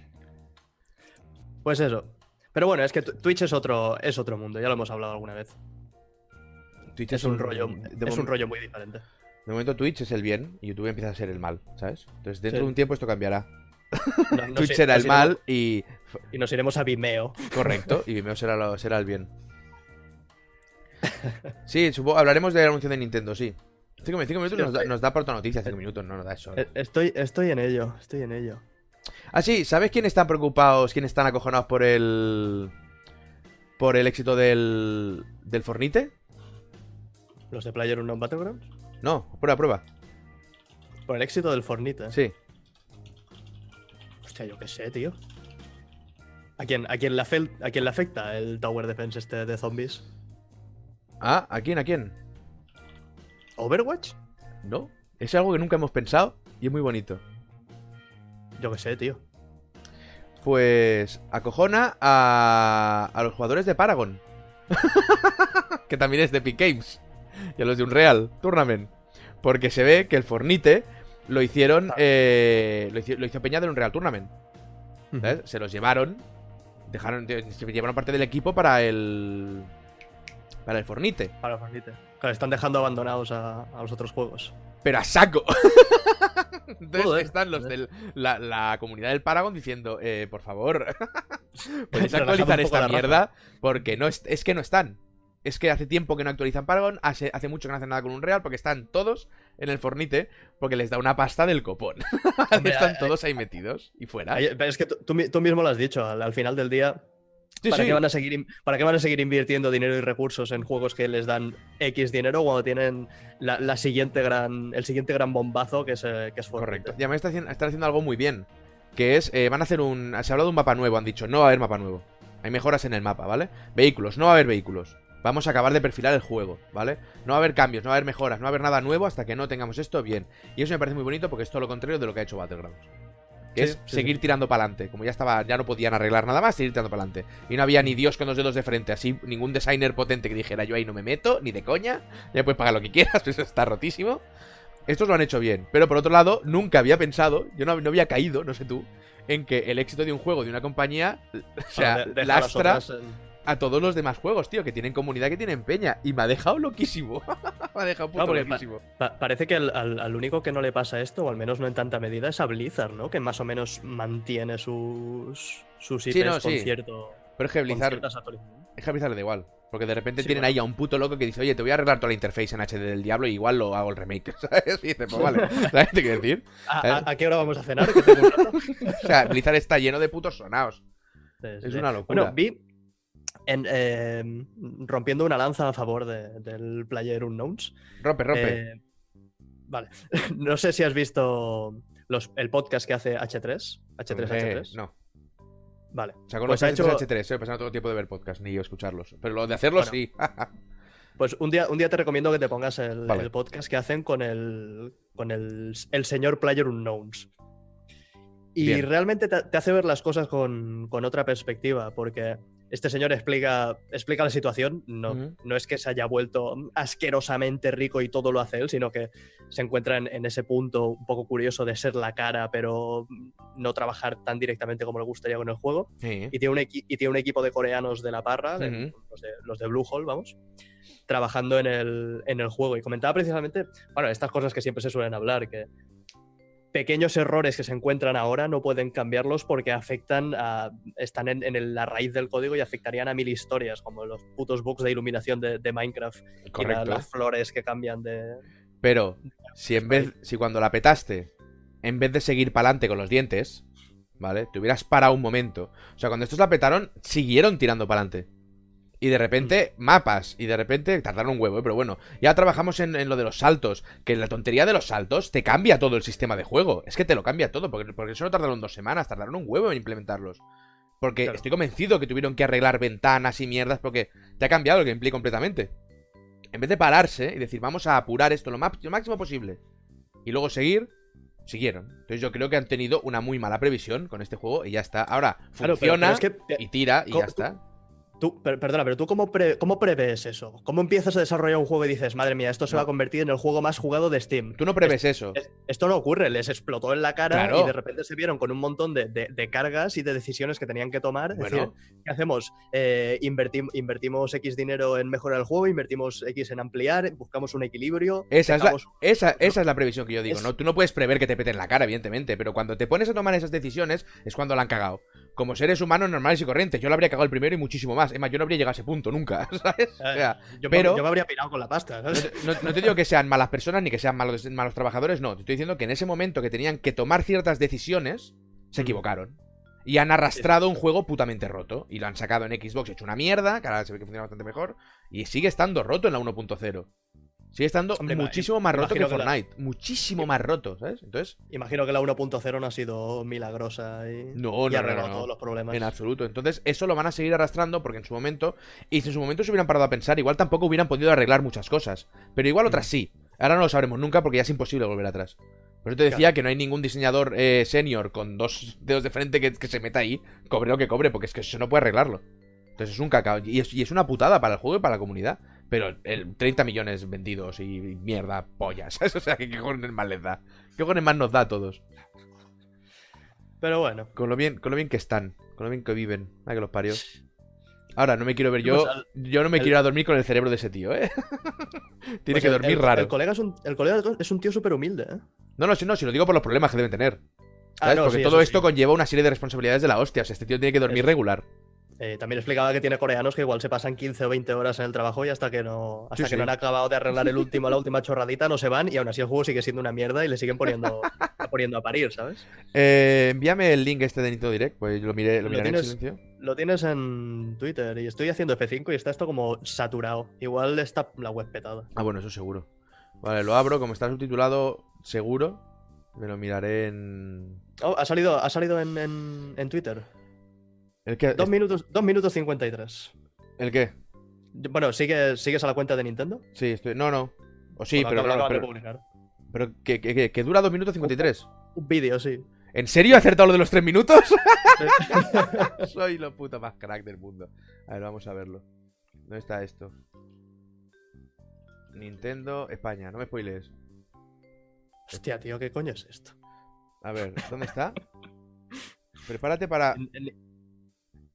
Pues eso. Pero bueno, es que Twitch es otro, es otro mundo, ya lo hemos hablado alguna vez. Twitch es un rollo, de es un rollo muy diferente. De momento Twitch es el bien y YouTube empieza a ser el mal, ¿sabes? Entonces dentro Sí. de un tiempo esto cambiará. No- no Twitch será el mal y... y nos iremos a Vimeo. Correcto, y Vimeo será, lo- será el bien. Sí, supongo, hablaremos del anuncio de Nintendo, sí. Cinco, cinco minutos nos, da, nos da para otra noticia, cinco minutos, no nos da eso. Eh, Estoy, estoy en ello, estoy en ello. Ah, sí, ¿sabes quién están preocupados, quién están acojonados por el... por el éxito del... del Fornite? Los de Player Unknown Battlegrounds. No, prueba, prueba. Por el éxito del Fornite. Sí. Hostia, yo qué sé, tío. ¿A quién, a, quién le ¿A quién le afecta el Tower Defense este de zombies? Ah, ¿a quién, a quién? ¿Overwatch? No, es algo que nunca hemos pensado y es muy bonito. Yo qué sé, tío. Pues acojona a, a los jugadores de Paragon. que también es de Epic Games. Y a los de Unreal Tournament. Porque se ve que el Fornite lo hicieron. Ah. eh, lo, hizo, lo hizo Peña del Unreal Tournament. ¿sabes? Se los llevaron. Dejaron, se llevaron parte del equipo para el. Para el Fornite. Para el Fornite. Claro, están dejando abandonados a, a los otros juegos. Pero a saco. Entonces Joder, están los de la, la comunidad del Paragon diciendo, eh, por favor, podéis Relajad un actualizar esta mierda porque no es, es que no están. Es que hace tiempo que no actualizan Paragon, hace, hace mucho que no hacen nada con Unreal porque están todos en el Fornite porque les da una pasta del copón. Hombre, están todos ahí metidos y fuera. Es que tú, tú mi- tú mismo lo has dicho, al, al final del día, Sí, ¿para, sí. Qué van a seguir, ¿para qué van a seguir invirtiendo dinero y recursos en juegos que les dan X dinero cuando tienen la, la siguiente gran, el siguiente gran bombazo que es, eh, que es Fortnite? Correcto. Y además está haciendo, están haciendo algo muy bien. Que es, eh, van a hacer un... Se ha hablado de un mapa nuevo, han dicho, no va a haber mapa nuevo. Hay mejoras en el mapa, ¿vale? Vehículos, no va a haber vehículos. Vamos a acabar de perfilar el juego, ¿vale? No va a haber cambios, no va a haber mejoras, no va a haber nada nuevo hasta que no tengamos esto bien. Y eso me parece muy bonito porque es todo lo contrario de lo que ha hecho Battlegrounds. Que Sí, es sí, seguir tirando para adelante. Como ya estaba, ya no podían arreglar nada más, seguir tirando para adelante. Y no había ni Dios con los dedos de frente, así ningún designer potente que dijera yo ahí no me meto, ni de coña. Ya puedes pagar lo que quieras, eso está rotísimo. Estos lo han hecho bien. Pero por otro lado, nunca había pensado, yo no, no había caído, no sé tú, en que el éxito de un juego, de una compañía, o sea, de- lastra otras a todos los demás juegos, tío, que tienen comunidad, que tienen peña. Y me ha dejado loquísimo. me ha dejado puto No, pa- loquísimo. Pa- parece que al, al- al único que no le pasa esto, o al menos no en tanta medida, es a Blizzard, ¿no? Que más o menos mantiene sus, sus IPs Sí, no, con, sí. cierto, Pero es que Blizzard, es que Blizzard le da igual. Porque de repente Sí, tienen bueno. ahí a un puto loco que dice, oye, te voy a arreglar toda la interface en HD del diablo y igual lo hago el remake. ¿Sabes? Y dice, pues vale. ¿Sabes qué quiero decir? ¿A, ¿Eh? a- qué hora vamos a cenar? O sea, Blizzard está lleno de putos sonados. Es una locura. Bueno, vi en, eh, rompiendo una lanza a favor de- del Player Unknowns. Rompe, rompe. eh, vale. no sé si has visto los- el podcast que hace H3. H3H3. Hombre, No. Vale. O sea, con Pues los ha hecho- H3, he pasado todo el tiempo de ver podcast, ni yo escucharlos. Pero lo de hacerlos Bueno. sí. Pues un día, un día te recomiendo que te pongas el, Vale. el podcast que hacen con el, con el, el señor Player Unknowns. Y Bien. realmente te, te hace ver las cosas con, con otra perspectiva, porque este señor explica, explica la situación. No, no es que se haya vuelto asquerosamente rico y todo lo hace él, sino que se encuentra en, en ese punto un poco curioso de ser la cara, pero no trabajar tan directamente como le gustaría con el juego y tiene un, y tiene un equipo de coreanos de la parra, de- los, de, los de Bluehole, vamos, trabajando en el, en el juego. Y comentaba precisamente, bueno, estas cosas que siempre se suelen hablar, que pequeños errores que se encuentran ahora no pueden cambiarlos porque afectan a, están en, la raíz del código y afectarían a mil historias, como los putos bugs de iluminación de, de Minecraft y la- Correcto. las flores que cambian de... Pero, si en vez, si cuando la petaste, en vez de seguir para adelante con los dientes, ¿vale? Te hubieras parado un momento. O sea, cuando estos la petaron, siguieron tirando para adelante. Y de repente, mapas. Y de repente, tardaron un huevo, ¿eh? pero bueno. Ya trabajamos en, en lo de los saltos. Que la tontería de los saltos te cambia todo el sistema de juego. Es que te lo cambia todo. Porque, porque eso no tardaron dos semanas, tardaron un huevo en implementarlos. Porque Claro. estoy convencido que tuvieron que arreglar ventanas y mierdas. Porque te ha cambiado el gameplay completamente. En vez de pararse y decir, vamos a apurar esto lo, máximo posible. Y luego seguir, siguieron. Entonces yo creo que han tenido una muy mala previsión con este juego y ya está. Ahora Claro, funciona pero es que te- y tira y ¿Cómo- ya está. Tú, per- perdona, pero tú cómo, pre- cómo prevés eso? ¿Cómo empiezas a desarrollar un juego y dices, madre mía, esto se va a convertir en el juego más jugado de Steam? Tú no prevés eso. Es- esto no ocurre, les explotó en la cara Claro. y de repente se vieron con un montón de, de- de cargas y de decisiones que tenían que tomar. Es Bueno. decir, ¿qué hacemos? Eh, invertim- invertimos X dinero en mejorar el juego, invertimos X en ampliar, buscamos un equilibrio. Esa es, la, esa, esa es la previsión que yo digo. Es- ¿no? Tú no puedes prever que te peten la cara, evidentemente, pero cuando te pones a tomar esas decisiones es cuando la han cagado. Como seres humanos normales y corrientes, yo lo habría cagado el primero y muchísimo más. Es más, yo no habría llegado a ese punto nunca, ¿sabes? O sea, yo, me- pero- yo me habría pirado con la pasta. no, ¿sabes? no te digo que sean malas personas ni que sean malos, malos trabajadores, no. Te estoy diciendo que en ese momento que tenían que tomar ciertas decisiones, se Mm. equivocaron. Y han arrastrado un juego putamente roto. Y lo han sacado en Xbox hecho una mierda, que ahora se ve que funciona bastante mejor. Y sigue estando roto en la 1.0. Sigue estando Hombre, muchísimo más roto que imagino que la- Fortnite. Muchísimo más roto, ¿sabes? Entonces, Imagino que la 1.0 no ha sido milagrosa y, no, y no, todos los problemas. En absoluto. Entonces, eso lo van a seguir arrastrando porque en su momento. Y si en su momento se hubieran parado a pensar, igual tampoco hubieran podido arreglar muchas cosas. Pero igual otras sí. Ahora no lo sabremos nunca porque ya es imposible volver atrás. Por eso te decía que no hay ningún diseñador eh, senior con dos dedos de frente que, que se meta ahí, cobre lo que cobre, porque es que eso no puede arreglarlo. Entonces es un cacao. Y es, y es una putada para el juego y para la comunidad. Pero el 30 millones vendidos y mierda, pollas. O sea, que qué cojones más les da. ¿Qué cojones más nos da a todos? Pero bueno. Con lo bien, con lo bien que están, con lo bien que viven. Ay, que los parió. Ahora, no me quiero ver yo. Pues al- Yo no me el- quiero ir a dormir con el cerebro de ese tío, ¿eh? Tiene Pues que dormir el, raro. El colega, es un, el colega es un tío súper humilde, ¿eh? No, no, si no, si lo digo por los problemas que deben tener. Ah, ¿Sabes? no, Porque sí, todo esto sí. conlleva una serie de responsabilidades de la hostia. O sea, este tío tiene que dormir Eso. regular. Eh, también explicaba que tiene coreanos que igual se pasan 15 o 20 horas en el trabajo y hasta que no, hasta Sí, que sí. no han acabado de arreglar el último, la última chorradita, no se van y aún así el juego sigue siendo una mierda y le siguen poniendo, poniendo a parir, ¿sabes? Eh, envíame el link este de Nintendo Direct, pues lo miré, lo Lo miraré en silencio. Lo tienes en Twitter y estoy haciendo F5 y está esto como saturado. Igual está la web petada. Ah, bueno, eso seguro. Vale, lo abro, como está subtitulado, seguro. Me lo miraré en. Oh, ha salido, ha salido en, en- en Twitter. ¿El qué? Dos minutos, dos minutos 53. ¿El qué? Bueno, ¿sigues, ¿sigues a la cuenta de Nintendo? Sí, estoy. No, no. O sí, pero, de pero, publicar. pero que, que- que- que dura 2 minutos 53. Un vídeo, sí. ¿En serio he acertado lo de los 3 minutos? Soy lo puto más crack del mundo. A ver, vamos a verlo. ¿Dónde está esto? Nintendo España, no me spoilees. Hostia, tío, ¿qué coño es esto? A ver, ¿dónde está? Prepárate para. En- en-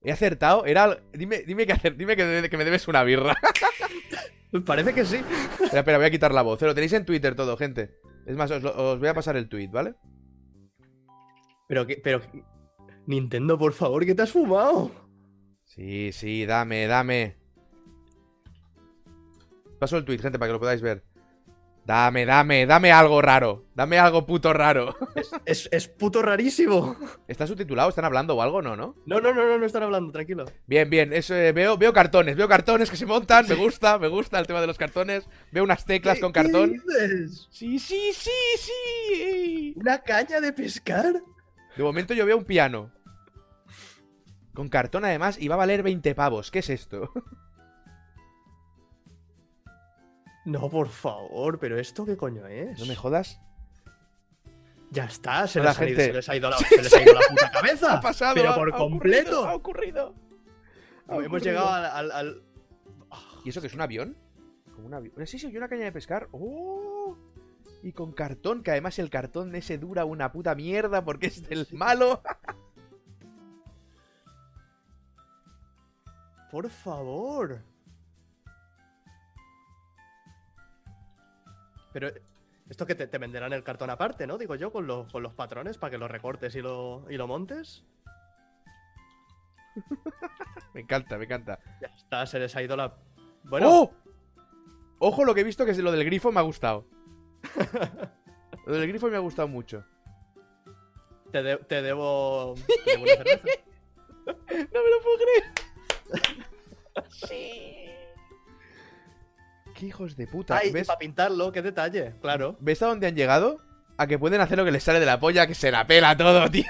¿He acertado? Era. Dime, dime, que, acer- dime que, que me debes una birra. Parece que sí. espera, espera, voy a quitar la voz. Lo tenéis en Twitter todo, gente. Es más, os, voy a pasar el tweet, ¿vale? Pero, que- pero. Nintendo, por favor, ¿qué te has fumado? Sí, sí, dame, dame. Paso el tweet, gente, para que lo podáis ver. Dame, dame, dame algo raro. Dame algo puto raro. Es, es puto rarísimo. ¿Está subtitulado? ¿Están hablando o algo? No, ¿no? No, no, no, no, no están hablando, tranquilo. Bien, bien. Eso, eh, veo, veo cartones, veo cartones que se montan. Me gusta, me gusta el tema de los cartones. Veo unas teclas ¿Qué- con qué cartón. dices? Sí, sí, sí, sí. ¿Una caña de pescar? De momento yo veo un piano. Con cartón además y va a valer 20 pavos. ¿Qué es esto? No, por favor, pero ¿esto qué coño es? No me jodas. Ya está, se les, ha ido, gente. se les ha ido la, se les ha ido la puta cabeza. Ha pasado. Pero por ha completo. ocurrido, ha ocurrido. Ha Hemos ocurrido. llegado al. al- al- ¿Y eso que es un avión? Como un avión. Sí, sí, una caña de pescar. ¡Oh! Y con cartón, que además el cartón ese dura una puta mierda porque es del malo. Por favor. Pero esto que te, te venderán el cartón aparte, ¿no? Digo yo, con, los- con los patrones para que lo recortes y lo, y lo montes. Me encanta, me encanta. Ya está, se les ha ido la. Bueno, ¡Oh! Ojo lo que he visto que es lo del grifo me ha gustado. Lo del grifo me ha gustado mucho. te, de- te debo. te debo una cerveza. No me lo puedo creer. sí. Qué hijos de puta. Ay, ¿Ves? para pintarlo, qué detalle, claro. ¿Ves a dónde han llegado? A que pueden hacer lo que les sale de la polla, que se la pela todo, tío.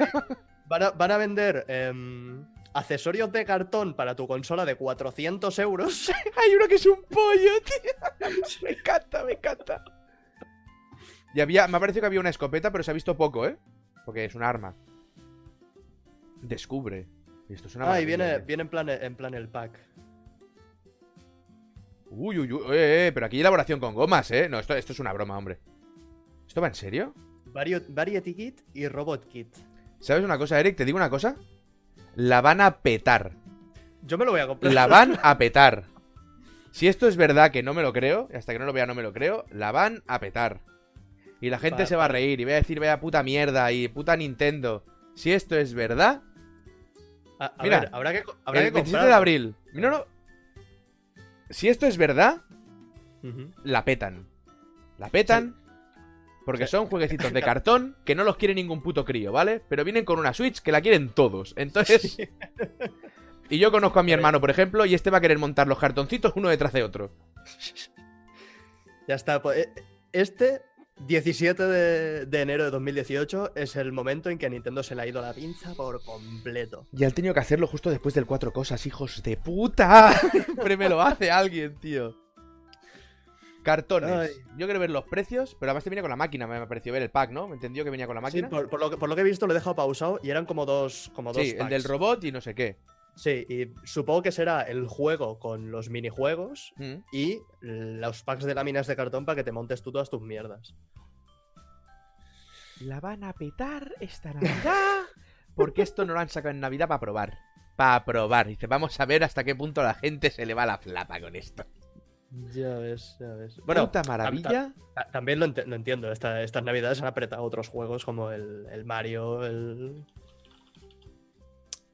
Van a, van a vender em, accesorios de cartón para tu consola de 400 euros. Hay uno que es un pollo, tío. Me encanta, me encanta. Y había, me ha parecido que había una escopeta, pero se ha visto poco, ¿eh? Porque es un arma. Descubre. Y esto es una Ah, y viene, viene en, plan, en plan el pack. Uy, uy, uy, eh, eh, pero aquí hay elaboración con gomas, ¿eh? No, esto, esto es una broma, hombre. ¿Esto va en serio? Vario- Variety Kit y Robot Kit. ¿Sabes una cosa, Eric? Te digo una cosa. La van a petar. Yo me lo voy a comprar. La van a petar. Si esto es verdad, que no me lo creo, y hasta que no lo vea no me lo creo, la van a petar. Y la gente se va a reír y va a decir, vaya puta mierda y puta Nintendo. Si esto es verdad, A, a Mira, ver, habrá que, habrá el que 27 de abril. No, no. Si esto es verdad, la petan. La petan. Porque son jueguecitos de cartón que no los quiere ningún puto crío, ¿vale? Pero vienen con una Switch que la quieren todos. Entonces. Y yo conozco a mi hermano, por ejemplo, y este va a querer montar los cartoncitos uno detrás de otro. Ya está. pues, eh, Este 17 de, de enero de 2018 es el momento en que a Nintendo se le ha ido la pinza por completo. Y han tenido que hacerlo justo después del cuatro cosas, hijos de puta. Siempre me lo hace alguien, tío. Cartones. Ay. Yo quiero ver los precios, pero además te viene con la máquina, me pareció ver el pack, ¿no? Me entendió que venía con la Sí, máquina. por, por lo que, por lo que he visto lo he dejado pausado y eran como dos. Como dos Sí, el del robot y no sé qué. Sí, y supongo que será el juego con los minijuegos Mm. y los packs de láminas de cartón para que te montes tú todas tus mierdas. La van a petar esta Navidad. Porque esto no lo han sacado en Navidad para probar. Para probar. Dice, vamos a ver hasta qué punto la gente se le va la flapa con esto. Ya ves, ya ves. Bueno, Puta maravilla. ta- también lo, entiendo. esta- estas navidades han apretado otros juegos como el, el Mario, el.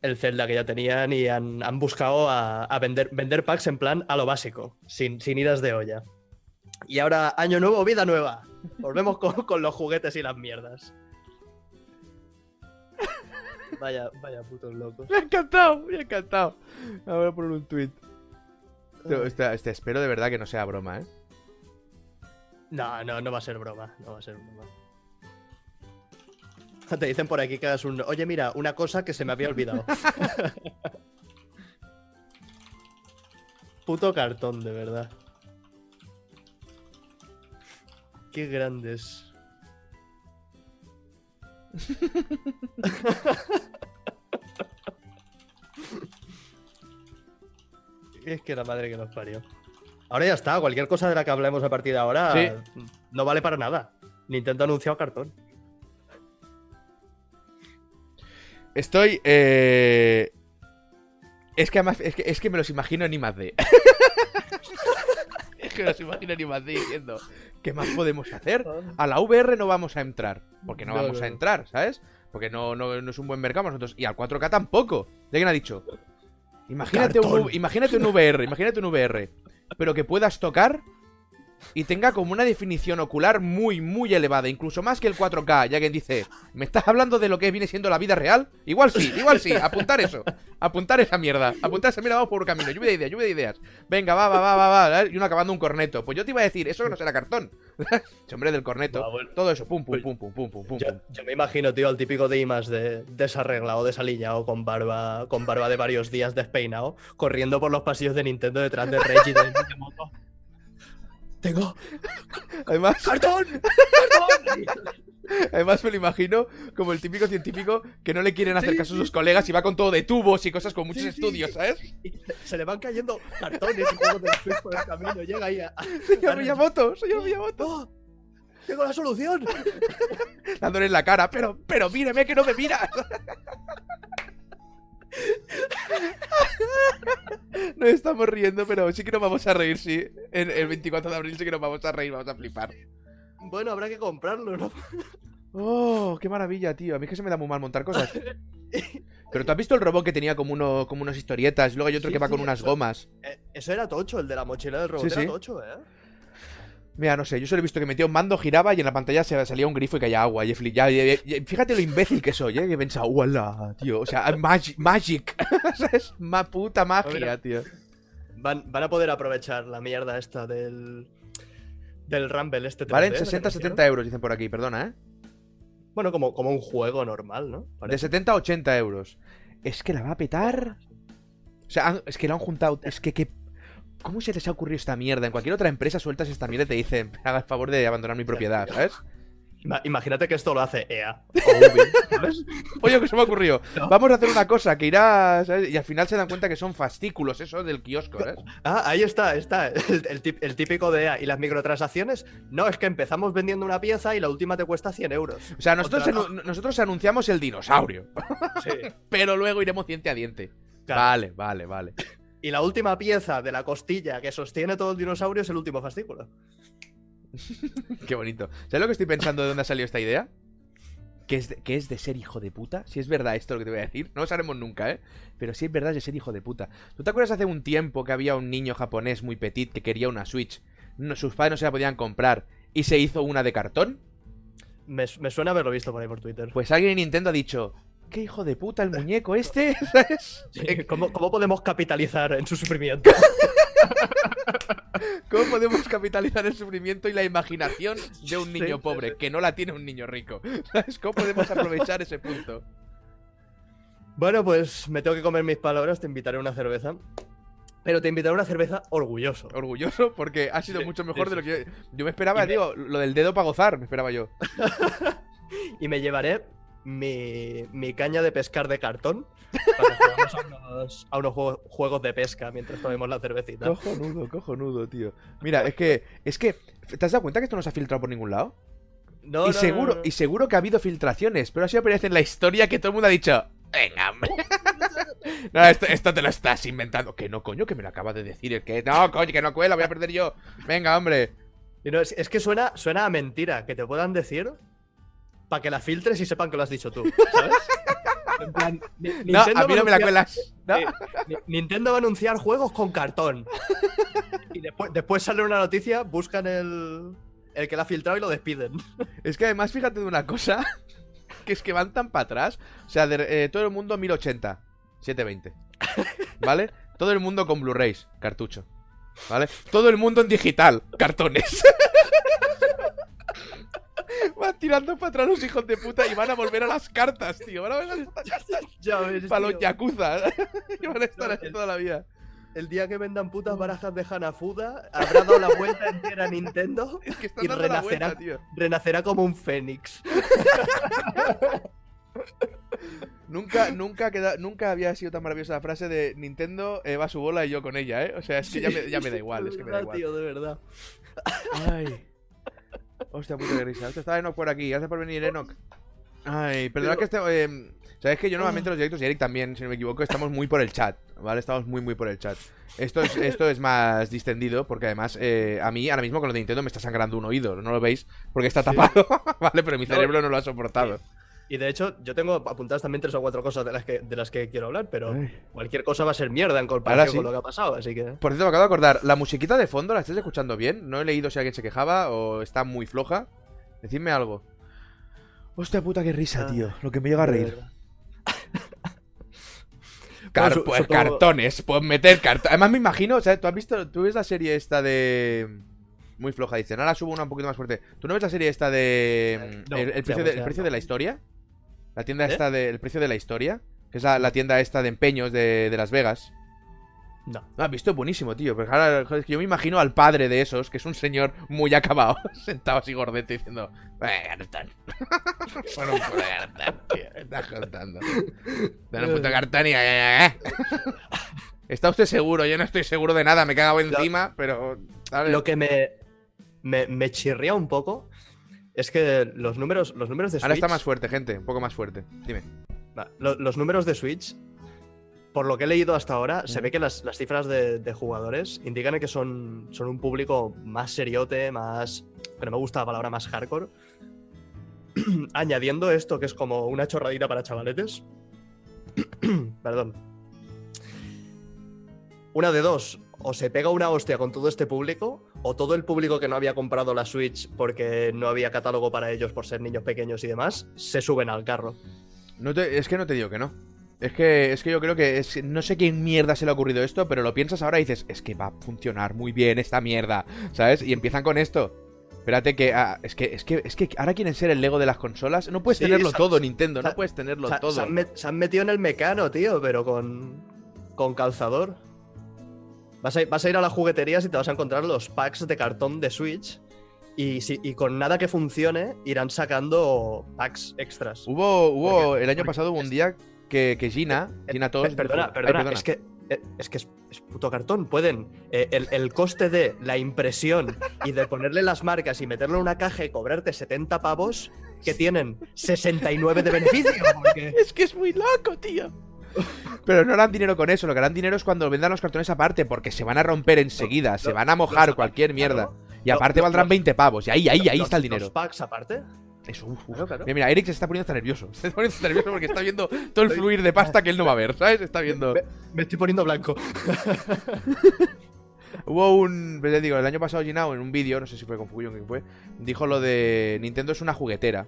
El Zelda que ya tenían y han, han buscado a, a vender, vender packs en plan a lo básico, sin, sin idas de olla. Y ahora, año nuevo, vida nueva. Volvemos con, con los juguetes y las mierdas. Vaya, vaya putos locos. Me ha encantado, me ha encantado. Ahora voy a poner un tweet. Este, este- espero de verdad que no sea broma, ¿eh? No, no, no va a ser broma. No va a ser broma. Te dicen por aquí que hagas un. Oye, mira, una cosa que se me había olvidado. Puto cartón, de verdad. Qué grandes. es que la madre que nos parió. Ahora ya está, cualquier cosa de la que hablemos a partir de ahora Sí. no vale para nada. Nintendo ha anunciado cartón. Estoy. Eh... Es que además. Es que, es que me los imagino en I más D. es que me los imagino en I más D diciendo. ¿Qué más podemos hacer? A la VR no vamos a entrar. Porque no, No, vamos no, a entrar, ¿sabes? Porque no, no, no es un buen mercado nosotros. Y al 4K tampoco. ¿De quién ha dicho? Imagínate un, Cartón. Imagínate un VR, imagínate un VR. Pero que puedas tocar y tenga como una definición ocular muy, muy elevada. Incluso más que el 4K. Ya que dice, ¿me estás hablando de lo que viene siendo la vida real? Igual sí, igual sí. Apuntar eso. Apuntar esa mierda. Apuntar esa mierda, vamos por un camino. Lluvia de ideas, lluvia de ideas. Venga, va, va, va, va, va. Y uno acabando un corneto. Pues yo te iba a decir, eso no será cartón. Ese hombre del corneto. Ah. Todo eso, pum, pum, Pues pum, pum, pum, pum, pum. Yo, pum. yo me imagino, tío, al típico de Imas de desarreglado, desaliñado, con barba, con barba de varios días despeinado, corriendo por los pasillos de Nintendo detrás de Reggie de, de. Tengo Además, cartón, cartón. además me lo imagino como el típico científico que no le quieren hacer Sí, caso a sus colegas y va con todo de tubos y cosas con muchos Sí, estudios, sí. ¿sabes? Y se- le van cayendo cartones y juegos de Switch por el camino. Llega ahí a. a- Señor Miyamoto, señor Miyamoto. ¡Oh! ¡Tengo la solución! Dándole en la cara, pero, pero míreme que no me miras. Nos estamos riendo, pero sí que nos vamos a reír, sí. En el 24 de abril sí que nos vamos a reír, vamos a flipar. Bueno, habrá que comprarlo, ¿no? Oh, qué maravilla, tío. A mí es que se me da muy mal montar cosas. Pero tú has visto el robot que tenía como uno, como unas historietas, luego hay otro Sí, que va sí, con unas eso- gomas. Eh, Eso era tocho, el de la mochila del robot. Sí, era tocho, ¿eh? Mira, no sé, yo solo he visto que metía un mando, giraba y en la pantalla se salía un grifo y caía agua. Y, he fli- ya- ya- ya- fíjate lo imbécil que soy, ¿eh? Que he pensado, ¡Uala, tío! O sea, magic. magic. es ma puta magia, mira. tío. Van, van a poder aprovechar la mierda esta del. Del Rumble este 3D, Valen ¿me 60, refiero? 70 euros, dicen por aquí, perdona, ¿eh? Bueno, como, como un juego normal, ¿no? De Parece. 70 a 80 euros. Es que la va a petar. O sea, es que lo han juntado. Es que, que. ¿Cómo se les ha ocurrido esta mierda? En cualquier otra empresa sueltas esta mierda y te dicen, haga el favor de abandonar mi propiedad, ¿sabes? Ima- Imagínate que esto lo hace EA. o. Oye, que se me ha ocurrido. No. Vamos a hacer una cosa que irá. ¿sabes? Y al final se dan cuenta que son fascículos, eso del kiosco, ¿sabes? Ah, ahí está, está. El, típico de EA. ¿Y las microtransacciones? No, es que empezamos vendiendo una pieza y la última te cuesta 100 euros. O sea, nosotros, Otra, nosotros anunciamos el dinosaurio, Sí. pero luego iremos diente a diente. Claro. Vale, vale, vale. Y la última pieza de la costilla que sostiene todo el dinosaurio es el último fascículo. Qué bonito. ¿Sabes lo que estoy pensando de dónde ha salido esta idea? Que es, de, que es de ser hijo de puta. Si es verdad esto lo que te voy a decir. No lo sabremos nunca, ¿eh? Pero si es verdad es de ser hijo de puta. ¿Tú te acuerdas hace un tiempo que había un niño japonés muy petit que quería una Switch? No, sus padres no se la podían comprar y se hizo una de cartón. Me, me suena haberlo visto por ahí por Twitter. Pues alguien en Nintendo ha dicho, ¿qué hijo de puta el muñeco este? ¿Sabes? Sí, ¿Cómo, cómo podemos capitalizar en su sufrimiento? ¿Cómo podemos capitalizar el sufrimiento y la imaginación de un niño pobre que no la tiene un niño rico? ¿Sabes? ¿Cómo podemos aprovechar ese punto? Bueno, pues me tengo que comer mis palabras, te invitaré a una cerveza. Pero te invitaré a una cerveza orgulloso. Orgulloso porque ha sido mucho mejor de lo que yo, yo me esperaba, tío. Lo del dedo para gozar, me esperaba yo. Y me llevaré mi, mi caña de pescar de cartón para que juguemos a unos, a unos juego- juegos de pesca mientras tomemos la cervecita. Cojonudo, cojonudo, tío. Mira, es que, es que, ¿te has dado cuenta que esto no se ha filtrado por ningún lado? No, y no, seguro, no, no. y seguro que ha habido filtraciones, pero así aparece en la historia que todo el mundo ha dicho. Venga, hombre. no, esto, esto te lo estás inventando. Que no, coño, que me lo acaba de decir. El que no, coño, que no cuela, voy a perder yo. Venga, hombre. Y no, es, es que suena, suena a mentira que te puedan decir para que la filtres y sepan que lo has dicho tú, ¿sabes? En plan, Ni- No, Nintendo a mí va no me la cuelas. Nintendo va a anunciar juegos con cartón. Y después, después sale una noticia, buscan el, el que la ha filtrado y lo despiden. Es que además, fíjate de una cosa. Que es que van tan para atrás. O sea, de- eh, todo el mundo 1080, 720. ¿Vale? Todo el mundo con Blu-rays, cartucho. ¿Vale? Todo el mundo en digital, cartones. Van tirando para atrás los hijos de puta y van a volver a las cartas, tío. Van a volver a estas cartas Ya ves, para los yakuza. Y van a estar No, así el- toda la vida. El día que vendan putas barajas de Hanafuda, habrá dado la vuelta entera a Nintendo, Es que están Y renacerá. vuelta, tío. renacerá como un fénix. Nunca, nunca, queda, nunca había sido tan maravillosa la frase de Nintendo eh, va su bola y yo con ella, ¿eh? O sea, es que ya me, ya me da igual, es que me da igual. tío, de verdad. Ay. Hostia puta que risa. Hostia, estaba Enoch por aquí. Gracias por venir, Enoch. Ay, perdona que este. eh, Sabes que yo normalmente en los directos, y Eric también, si no me equivoco, estamos muy por el chat, ¿vale? Estamos muy, muy por el chat. Esto es, esto es más distendido, porque además, eh, a mí, ahora mismo con lo de Nintendo me está sangrando un oído, no lo veis, porque está tapado, ¿vale? Pero mi cerebro no lo ha soportado. Y de hecho, yo tengo apuntadas también tres o cuatro cosas de las que, de las que quiero hablar, pero Ay. cualquier cosa va a ser mierda en comparación sí. con lo que ha pasado, así que. Por cierto, me acabo de acordar, ¿la musiquita de fondo la estáis escuchando bien? No he leído si alguien se quejaba o está muy floja. Decidme algo. Hostia puta, qué risa, Ah, tío. Lo que me llega a reír. Car- pues supongo- cartones, pues meter cartones. Además me imagino, o sea, tú has visto, tú ves la serie esta de... Muy floja, dicen. Ahora subo una un poquito más fuerte. ¿Tú no ves la serie esta de... Eh, no, el, precio, de, el precio de la historia? La tienda ¿Eh? esta de... El precio de la historia. Que es la, la tienda esta de empeños de, de Las Vegas. No. No, has visto buenísimo, tío. Pero ahora, joder, es que yo me imagino al padre de esos, que es un señor muy acabado, sentado así gordete diciendo, "Eh, bueno, puto cartón, tío. Estás contando. Dale un puto cartón y... eh, eh, eh". ¿Está usted seguro? Yo no estoy seguro de nada, me cago encima, pero... dale. Lo que me, me, me chirría un poco es que los números, los números de Switch. Ahora está más fuerte, gente, un poco más fuerte. Dime. Los números de Switch, por lo que he leído hasta ahora, se ve que las, las cifras de, de jugadores indican que son, son un público más seriote, más. Pero me gusta la palabra más hardcore. Añadiendo esto, que es como una chorradita para chavaletes. Perdón. Una de dos. O se pega una hostia con todo este público, o todo el público que no había comprado la Switch porque no había catálogo para ellos por ser niños pequeños y demás, se suben al carro. No te- es que no te digo que no. Es que, es que yo creo que es, no sé quién mierda se le ha ocurrido esto, pero lo piensas ahora y dices, es que va a funcionar muy bien esta mierda, ¿sabes? Y empiezan con esto. Espérate que, ah, es que, es que, es que ahora quieren ser el Lego de las consolas. No puedes Sí, tenerlo todo, Nintendo, no puedes tenerlo Se, todo. se han met- se han metido en el mecano, tío, pero con, con calzador. Vas a, vas a ir a las jugueterías y te vas a encontrar los packs de cartón de Switch. Y, si- y con nada que funcione, irán sacando packs extras. Hubo, hubo Porque- el año pasado hubo un día que, que Gina, Eh, Gina eh, todos. perdona, Ay, perdona, es que eh, es que es, es puto cartón. Pueden eh, el, el coste de la impresión y de ponerle las marcas y meterlo en una caja y cobrarte 70 pavos que tienen 69 de beneficio. porque- Es que es muy loco, tío. Pero no harán dinero con eso, lo que harán dinero es cuando vendan los cartones aparte, porque se van a romper enseguida, se van a mojar los- cualquier mierda. claro. Y aparte valdrán los- 20 pavos. Y ahí, ahí, ahí los- está el Los dinero. packs aparte. Eso, uf, uf. Claro. Mira, mira, Eric se está poniendo hasta nervioso. Se está poniendo nervioso porque está viendo todo el fluir de pasta que él no va a ver, ¿sabes? Está viendo. Me, me estoy poniendo blanco. Hubo un. pues Les digo, el año pasado Ginao en un vídeo, no sé si fue con Fuyon quién fue, dijo lo de Nintendo es una juguetera.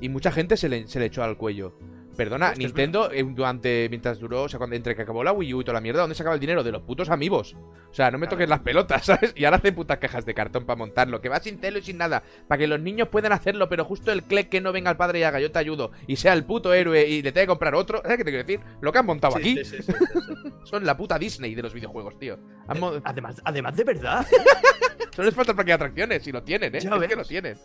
Y mucha gente se le, se le echó al cuello. Perdona, Es que Nintendo, eh, durante. mientras duró, o sea, cuando, entre que acabó la Wii U y toda la mierda, ¿dónde sacaba el dinero? De los putos amigos. O sea, no me toques las pelotas, ¿sabes? Y ahora hacen putas cajas de cartón para montarlo, que va sin telo y sin nada. Para que los niños puedan hacerlo, pero justo el click que no venga el padre y haga, yo te ayudo. Y sea el puto héroe y le tenga que comprar otro. ¿Sabes qué te quiero decir? Lo que han montado Sí, aquí sí, sí, son la puta Disney de los videojuegos, tío. Han mo- Además, además de verdad. Solo les falta el parque de atracciones, si lo tienen, ¿eh? Ya es que lo tienen.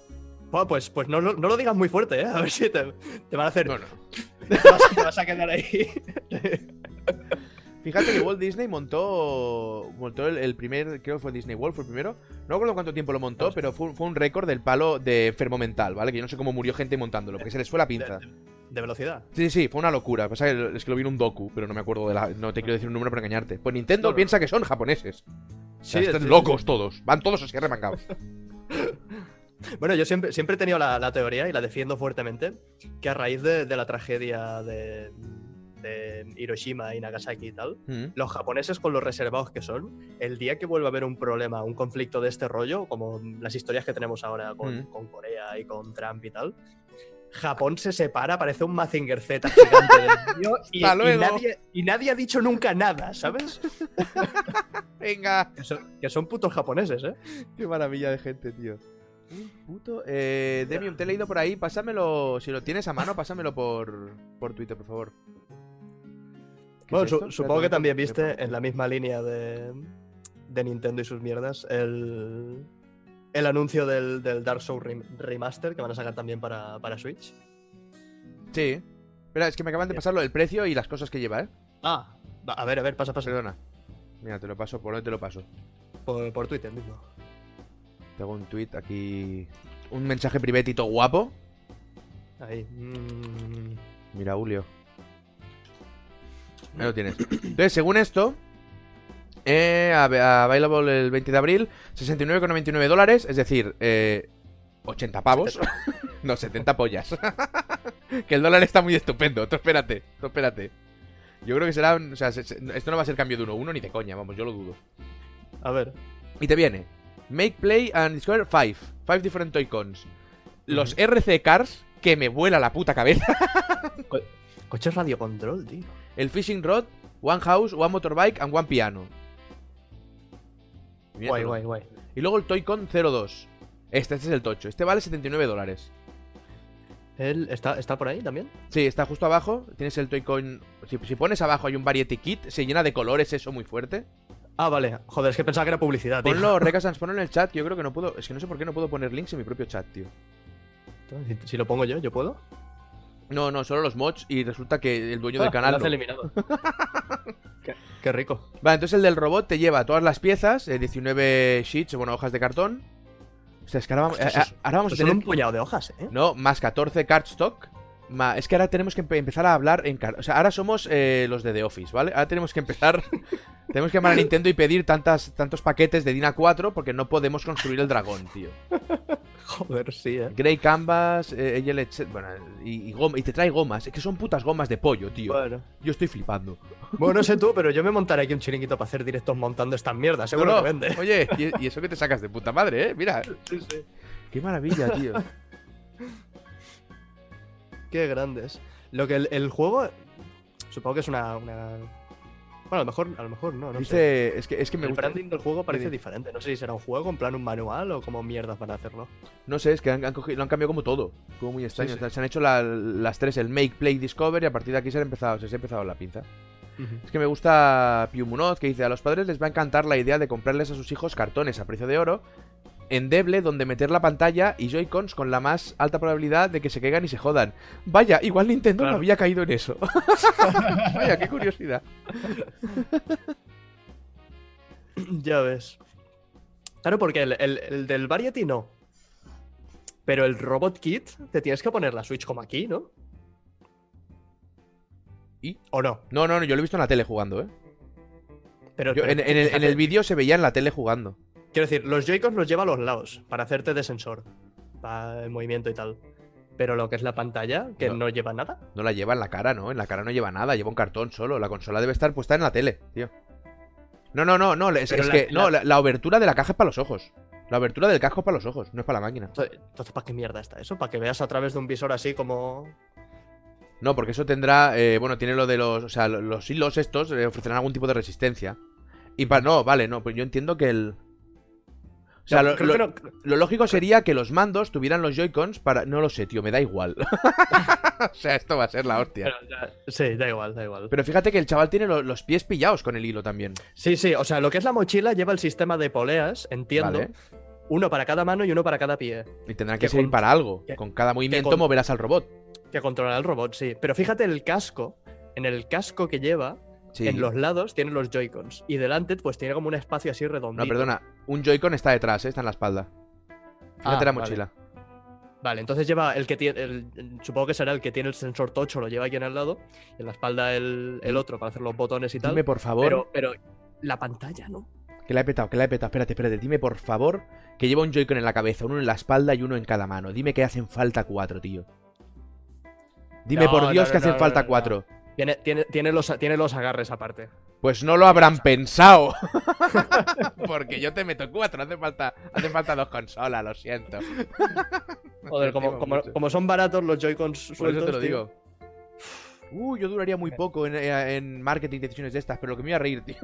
Pues, pues no, lo- no lo digas muy fuerte, ¿eh? A ver si te, te van a hacer. No, no. Te, vas, te vas a quedar ahí. Fíjate que Walt Disney montó montó el, el primer, creo que fue Disney World, fue el primero. No recuerdo cuánto tiempo lo montó, pero fue, fue un récord del palo de enfermo mental, ¿vale? Que yo no sé cómo murió gente montándolo, porque se les fue la pinza. de- de velocidad. Sí, sí, fue una locura. Pasa que es que lo vi en un docu, pero no me acuerdo de la. No te quiero decir un número para engañarte. Pues Nintendo No, no. piensa que son japoneses. O sea, están sí, sí, locos sí. todos. Van todos así remangados. Bueno, yo siempre, siempre he tenido la, la teoría y la defiendo fuertemente, que a raíz de, de la tragedia de, de Hiroshima y Nagasaki y tal, Mm. los japoneses con los reservados que son, el día que vuelva a haber un problema, un conflicto de este rollo, como las historias que tenemos ahora con, Mm. con Corea y con Trump y tal, Japón se separa, parece un Mazinger Z gigante del y, nadie, y nadie ha dicho nunca nada, ¿sabes? Venga. Que son, que son putos japoneses, ¿eh? Qué maravilla de gente, tío. Un puto. Eh, Demium, te he leído por ahí. Pásamelo. Si lo tienes a mano, pásamelo por, por Twitter, por favor. ¿Qué Bueno, es su- esto? supongo que también ¿qué viste en la misma línea de, de Nintendo y sus mierdas el, el anuncio del, del Dark Souls rem- Remaster que van a sacar también para, para Switch. Sí. Espera, es que me acaban de pasarlo el precio y las cosas que lleva, ¿eh? Ah, a ver, a ver, pasa, pasa. Perdona. Mira, te lo paso. ¿Por dónde te lo paso? Por, por Twitter mismo. Tengo un tweet aquí. Un mensaje privetito guapo. Ahí. Mm, Mira, Julio. Ahí lo tienes. Entonces, según esto, eh, av- available el 20 de abril, 69,99 dólares, es decir, eh, 80 pavos. no, 70 pollas. que el dólar está muy estupendo. Tú espérate, tú espérate. Yo creo que será. O sea, se- se- esto no va a ser cambio de uno a uno ni de coña, vamos, yo lo dudo. a ver. Y te viene Make Play and Discover 5. 5 different toy cons. Los RC Cars, que me vuela la puta cabeza. Coches radio control, tío. El Fishing Rod, One House, One Motorbike and One Piano. Guay, guay, guay. Y luego el Toy-Con 02. Este, este es el tocho. Este vale 79 dólares. ¿Él está, está por ahí también? Sí, está justo abajo. Tienes el Toy-Con. Si, si pones abajo hay un Variety Kit. Se llena de colores, eso muy fuerte. Ah, vale. Joder, es que pensaba que era publicidad, tío. Ponlo, Recasans, ponlo en el chat. que Yo creo que no puedo. Es que no sé por qué no puedo poner links en mi propio chat, tío. Si, si lo pongo yo, ¿yo puedo? No, no, solo los mods. Y resulta que el dueño Ah, del canal. enlace no. eliminado. qué, qué rico. Vale, entonces el del robot te lleva todas las piezas, eh, 19 sheets, bueno, hojas de cartón. O sea, es que ahora vamos, eh, eso- ahora vamos a tener... un puñado de hojas, ¿eh? No, más 14 cardstock. Ma- Es que ahora tenemos que empe- empezar a hablar en... car- O sea, ahora somos eh, los de The Office, ¿vale? Ahora tenemos que empezar... tenemos que llamar a Nintendo y pedir tantas, tantos paquetes de Dina 4 porque no podemos construir el dragón, tío. Joder, sí, ¿eh? Grey Canvas, eh, etc- Bueno, y, y goma- y te trae gomas. Es que son putas gomas de pollo, tío. Bueno. Yo estoy flipando. Bueno, no sé tú, pero yo me montaré aquí un chiringuito para hacer directos montando estas mierdas. Seguro No, no, que vende. Oye, y, y eso que te sacas de puta madre, ¿eh? Mira. Sí, sí. Qué maravilla, tío. Qué grandes. Lo que el, el juego. Supongo que es una, una- Bueno, a lo mejor, a lo mejor no, no sé. Dice, es que, es que me El gusta. branding del juego parece diferente. No sé si será un juego, en plan un manual o como mierdas van a hacerlo. No sé, es que han, han cogido- lo han cambiado como todo. Como muy extraño. sí. O sea, Se han hecho la- las tres, el Make, Play, Discover, y a partir de aquí se ha empezado, se ha empezado la pinza. Es que me gusta Piu Munoz, que dice, a los padres les va a encantar la idea de comprarles a sus hijos cartones a precio de oro endeble donde meter la pantalla y Joy-Cons con la más alta probabilidad de que se caigan y se jodan. Vaya, igual Nintendo no había caído en eso. Vaya, qué curiosidad. Ya ves. Claro, porque el, el- el del Variety no. Pero el Robot Kit te tienes que poner la Switch como aquí, ¿no? ¿Y? ¿O no? No, no, no, yo lo he visto en la tele jugando, ¿eh? Pero, Yo- pero en, en el, en el vídeo se veía en la tele jugando. Quiero decir, los Joy-Cons los lleva a los lados para hacerte de sensor. Para el movimiento y tal. Pero lo que es la pantalla, que No. no, lleva nada. No la lleva en la cara, ¿no? En la cara no lleva nada, lleva un cartón solo. La consola debe estar puesta en la tele, tío. No, no, no, no, es, Pero es la- que. la- No, la, la obertura de la caja es para los ojos. La abertura del casco es para los ojos, no es para la máquina. Entonces, ¿para qué mierda está eso? ¿Para que veas a través de un visor así como. No, porque eso tendrá. eh, bueno, tiene lo de los. O sea, lo- los hilos estos eh, ofrecerán algún tipo de resistencia. Y para. No, vale, no, pues yo entiendo que el. O sea, No, lo, creo lo- que no- lo lógico sería que los mandos tuvieran los Joy-Cons para. No lo sé, tío, me da igual. o sea, esto va a ser la hostia. pero ya- Sí, da igual, da igual. Pero fíjate que el chaval tiene lo- los pies pillados con el hilo también. Sí, sí, o sea, lo que es la mochila lleva el sistema de poleas, entiendo. Vale. Uno para cada mano y uno para cada pie. Y tendrán que, Que servir para algo. que- con cada movimiento con- moverás al robot. Que controla el robot, sí. Pero fíjate el casco. En el casco que lleva, Sí. en los lados tiene los Joy-Cons. Y delante, pues tiene como un espacio así redondo. No, perdona. Un Joy-Con está detrás, ¿eh? está en la espalda. Fíjate Ah, la vale. mochila. Vale, entonces lleva el que tiene. el- supongo que será el que tiene el sensor tocho, lo lleva aquí en el lado. Y en la espalda el, el otro para hacer los botones y tal. Dime, por favor. pero, pero la pantalla, ¿no? Que la he petado, que la he petado. Espérate, espérate. Dime, por favor, que lleva un Joy-Con en la cabeza, uno en la espalda y uno en cada mano. Dime que hacen falta cuatro, tío. Dime, No, por Dios, no, que hacen falta cuatro. Tiene, tiene, tiene, los, tiene los agarres aparte. Pues no lo habrán pensado. Porque yo te meto cuatro. Hace falta, hace falta dos consolas, lo siento. Joder, como, como, como son baratos los Joy-Cons Por eso sueltos. te lo tío. digo. Uh, yo duraría muy poco en, eh, en marketing decisiones de estas, pero lo que me iba a reír, tío.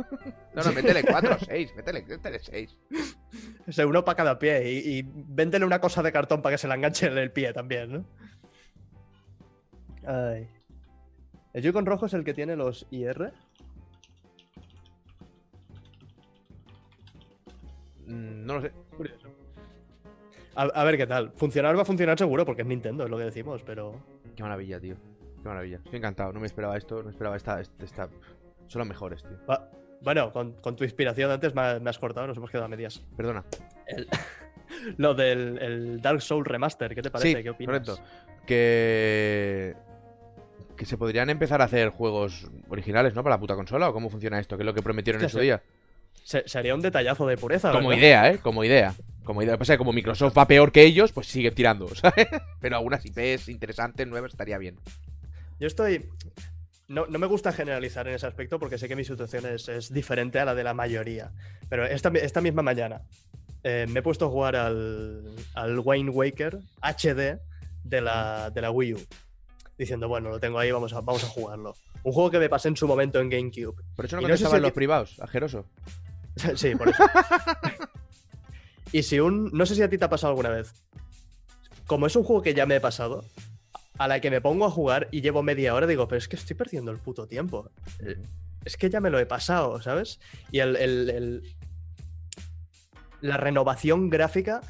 No, no, métele 4 o 6, métele, métele 6. O sea, uno para cada pie. Y, y véndele una cosa de cartón para que se la enganche en el pie también, ¿no? Ay. El Joy-Con rojo es el que tiene los IR. Mm, No lo sé. Curioso. A, a ver qué tal. Funcionar va a funcionar seguro porque es Nintendo, es lo que decimos, pero. Qué maravilla, tío. Qué maravilla. Estoy encantado. No me esperaba esto, no esperaba esta. esta... Son los mejores, tío. Va- Bueno, con, con tu inspiración antes me, ha- me has cortado, nos hemos quedado a medias. Perdona. El- lo del el Dark Souls Remaster, ¿qué te parece? Sí, ¿Qué opinas? correcto. Que. Que se podrían empezar a hacer juegos originales, ¿no? Para la puta consola. ¿O cómo funciona esto? Que es lo que prometieron en su día. Se- sería un detallazo de pureza. Como ¿verdad? idea, ¿eh? Como idea. Como idea. Pasa como Microsoft va peor que ellos, pues sigue tirando, ¿sabes? Pero algunas IPs interesantes, nuevas, estaría bien. Yo estoy. No, no me gusta generalizar en ese aspecto porque sé que mi situación es, es diferente a la de la mayoría. Pero esta, esta misma mañana eh, me he puesto a jugar al, al Wayne Waker HD de la, de la Wii U. Diciendo, bueno, lo tengo ahí, vamos a, vamos a jugarlo. Un juego que me pasé en su momento en GameCube. Por eso no no sé si los ti- privados, ajeroso. sí, por eso. y si un. No sé si a ti te ha pasado alguna vez. Como es un juego que ya me he pasado, a la que me pongo a jugar y llevo media hora, digo, pero es que estoy perdiendo el puto tiempo. Eh, Es que ya me lo he pasado, ¿sabes? Y el, el- el- la renovación gráfica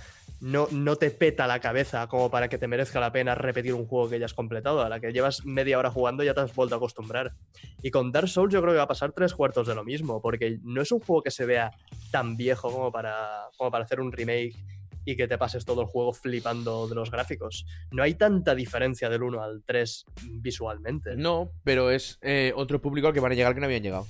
no, no te peta la cabeza como para que te merezca la pena repetir un juego que ya has completado. A la que llevas media hora jugando ya te has vuelto a acostumbrar. Y con Dark Souls yo creo que va a pasar tres cuartos de lo mismo, porque no es un juego que se vea tan viejo como para, como para hacer un remake y que te pases todo el juego flipando de los gráficos. No hay tanta diferencia del 1 al 3 visualmente. No, pero es eh, otro público al que van a llegar que no habían llegado.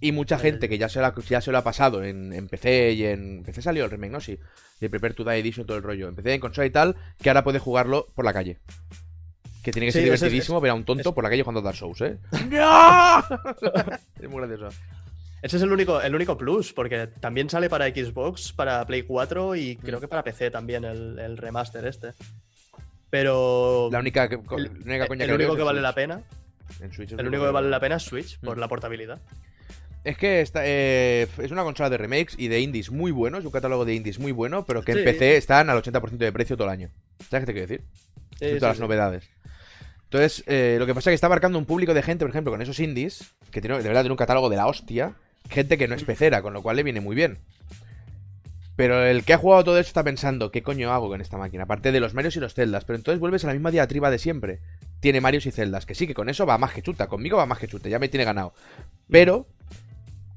Y mucha El- gente que ya se, la, ya se lo ha pasado en, en PC y en. PC salió el remake, ¿no? Sí. De Prepare to Die Edition, todo el rollo. En PC, en consola y tal, que ahora puede jugarlo por la calle. Que tiene que ser ese es- divertidísimo ver a un tonto es- por la calle jugando Dark Souls, ¿eh? ¡No! es muy gracioso. Ese es el único, el único plus, porque también sale para Xbox, para Play 4 y creo Mm. que para PC también el, el remaster este. Pero La única, que- el, la única coña el único que vale la pena, En Switch es el lo único que vale la pena es Switch por Mm. la portabilidad. Es que esta, eh, es una consola de remakes y de indies muy buenos, un catálogo de indies muy bueno, pero que en. PC están al 80% de precio todo el año. ¿Sabes qué te quiero decir? Sí, de sí, todas las novedades. Entonces, eh, lo que pasa es que está abarcando un público de gente, por ejemplo, con esos indies, que tiene, de verdad tiene un catálogo de la hostia, gente que no es pecera, con lo cual le viene muy bien. Pero el que ha jugado todo esto está pensando, ¿qué coño hago con esta máquina? Aparte de los Marios y los Zeldas. Pero entonces vuelves a la misma diatriba de siempre. Tiene Marios y Zeldas. Que sí, que con eso va más que chuta. Conmigo va más que chuta. Ya me tiene ganado. Pero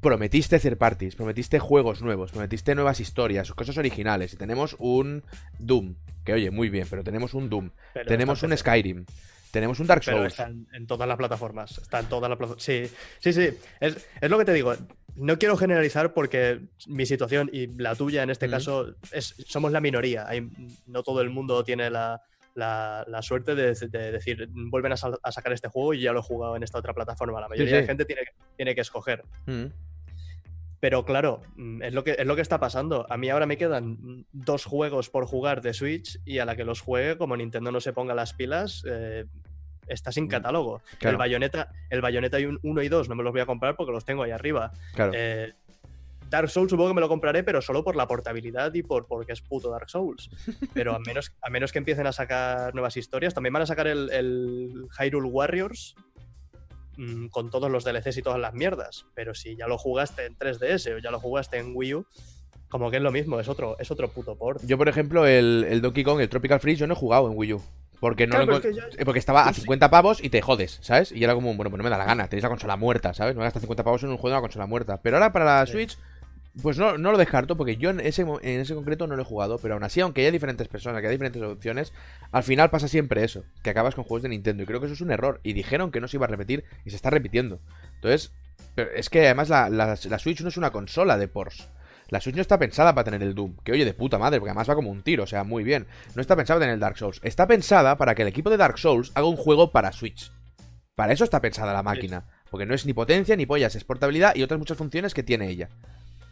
prometiste hacer parties, prometiste juegos nuevos, prometiste nuevas historias, cosas originales. Y tenemos un Doom. Que oye, muy bien, pero tenemos un Doom. Pero tenemos un. Skyrim. Tenemos un Dark Pero Souls. está en, en todas las plataformas. Está en todas las plataformas. Sí, sí, sí. Es, es lo que te digo. No quiero generalizar porque mi situación y la tuya en este Mm. caso es, somos la minoría. Hay- no todo el mundo tiene la, la- la suerte de, de decir, vuelven a, sal- a sacar este juego y ya lo he jugado en esta otra plataforma. La mayoría sí. de gente tiene, tiene que escoger. Mm. Pero claro, mm, es lo, que, es lo que está pasando. A mí ahora me quedan mm, dos juegos por jugar de Switch y a la que los juegue, como Nintendo no se ponga las pilas, eh, está sin Mm, catálogo. claro. El Bayonetta, el Bayonetta 1 y 2 no me los voy a comprar porque los tengo ahí arriba. Claro. Eh, Dark Souls supongo que me lo compraré, pero solo por la portabilidad y por porque es puto Dark Souls. Pero a menos, a menos que empiecen a sacar nuevas historias, también van a sacar el, el Hyrule Warriors mm, con todos los DLCs y todas las mierdas. Pero si ya lo jugaste en 3DS o ya lo jugaste en Wii U, como que es lo mismo, es otro, es otro puto port. Yo, por ejemplo, el, el Donkey Kong, el Tropical Freeze, yo no he jugado en Wii U. Porque no Claro, lo pero encon- es que ya- eh, Porque estaba a Sí. 50 pavos y te jodes, ¿sabes? Y era como, bueno, pues no me da la gana, tenéis la consola muerta, ¿sabes? No gastas 50 pavos en un juego de una consola muerta. Pero ahora para la Sí. Switch, pues no, no lo descarto, porque yo en ese, en ese concreto no lo he jugado, pero aún así, aunque haya diferentes personas, que haya diferentes opciones, al final pasa siempre eso, que acabas con juegos de Nintendo. Y creo que eso es un error. Y dijeron que no se iba a repetir y se está repitiendo. Entonces, pero es que además la, la- la Switch no es una consola de Porsche. La Switch no está pensada para tener el Doom, que oye de puta madre, porque además va como un tiro, o sea, muy bien. No está pensada para tener el Dark Souls. Está pensada para que el equipo de Dark Souls haga un juego para Switch. Para eso está pensada la máquina. Porque no es ni potencia ni pollas, es portabilidad y otras muchas funciones que tiene ella.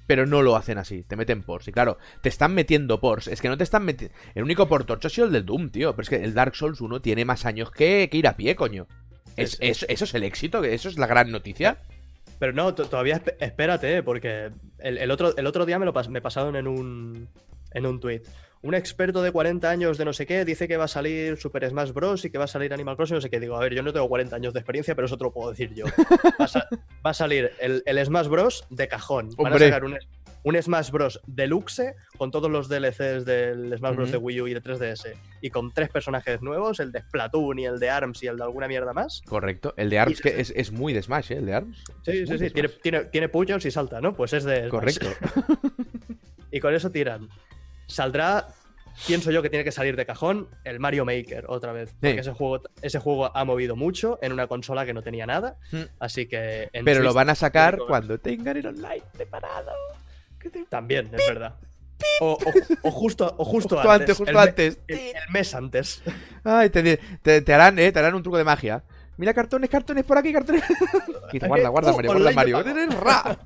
Pero no lo hacen así, te meten ports. Y claro, te están metiendo ports. Es que no te están metiendo. El único port torcho ha sido el del Doom, tío. Pero es que el Dark Souls 1 tiene más años que, que ir a pie, coño. Es, Sí, sí. es- eso es el éxito, eso es la gran noticia. Pero no, to- todavía esp- espérate, eh, porque el, el otro, el otro día me lo pas- me pasaron en un, en un tweet. Un experto de 40 años de no sé qué dice que va a salir Super Smash Bros. y que va a salir Animal Crossing, no sé qué. Digo, a ver, yo no tengo 40 años de experiencia, pero eso te lo puedo decir yo. Va a, va a salir el, el Smash Bros. de cajón. Van a sacar un, un Smash Bros. deluxe con todos los DLCs del Smash Bros. de. Wii U y de 3DS. Y con tres personajes nuevos, el de Splatoon y el de ARMS y el de alguna mierda más. Correcto. El de ARMS Y- que es, es muy de Smash, ¿eh? El de ARMS. Sí, Es sí, sí. Tiene, tiene, tiene puños y salta, ¿no? Pues es de. Smash. Correcto. Y con eso tiran. Saldrá, pienso yo que tiene que salir de cajón, el Mario Maker otra vez. Porque ese juego, ese juego ha movido mucho en una consola que no tenía nada. Mm. Así que. Pero lo van a sacar cuando tengan el online preparado. Te- También, es verdad. O, o- o justo, o justo, Justo antes, justo el antes. El, el mes antes. Ay, te, te- te harán, eh, te harán un truco de magia. Mira cartones, cartones por aquí, cartones. Guarda, guarda, Uh, Mario, guarda, Mario.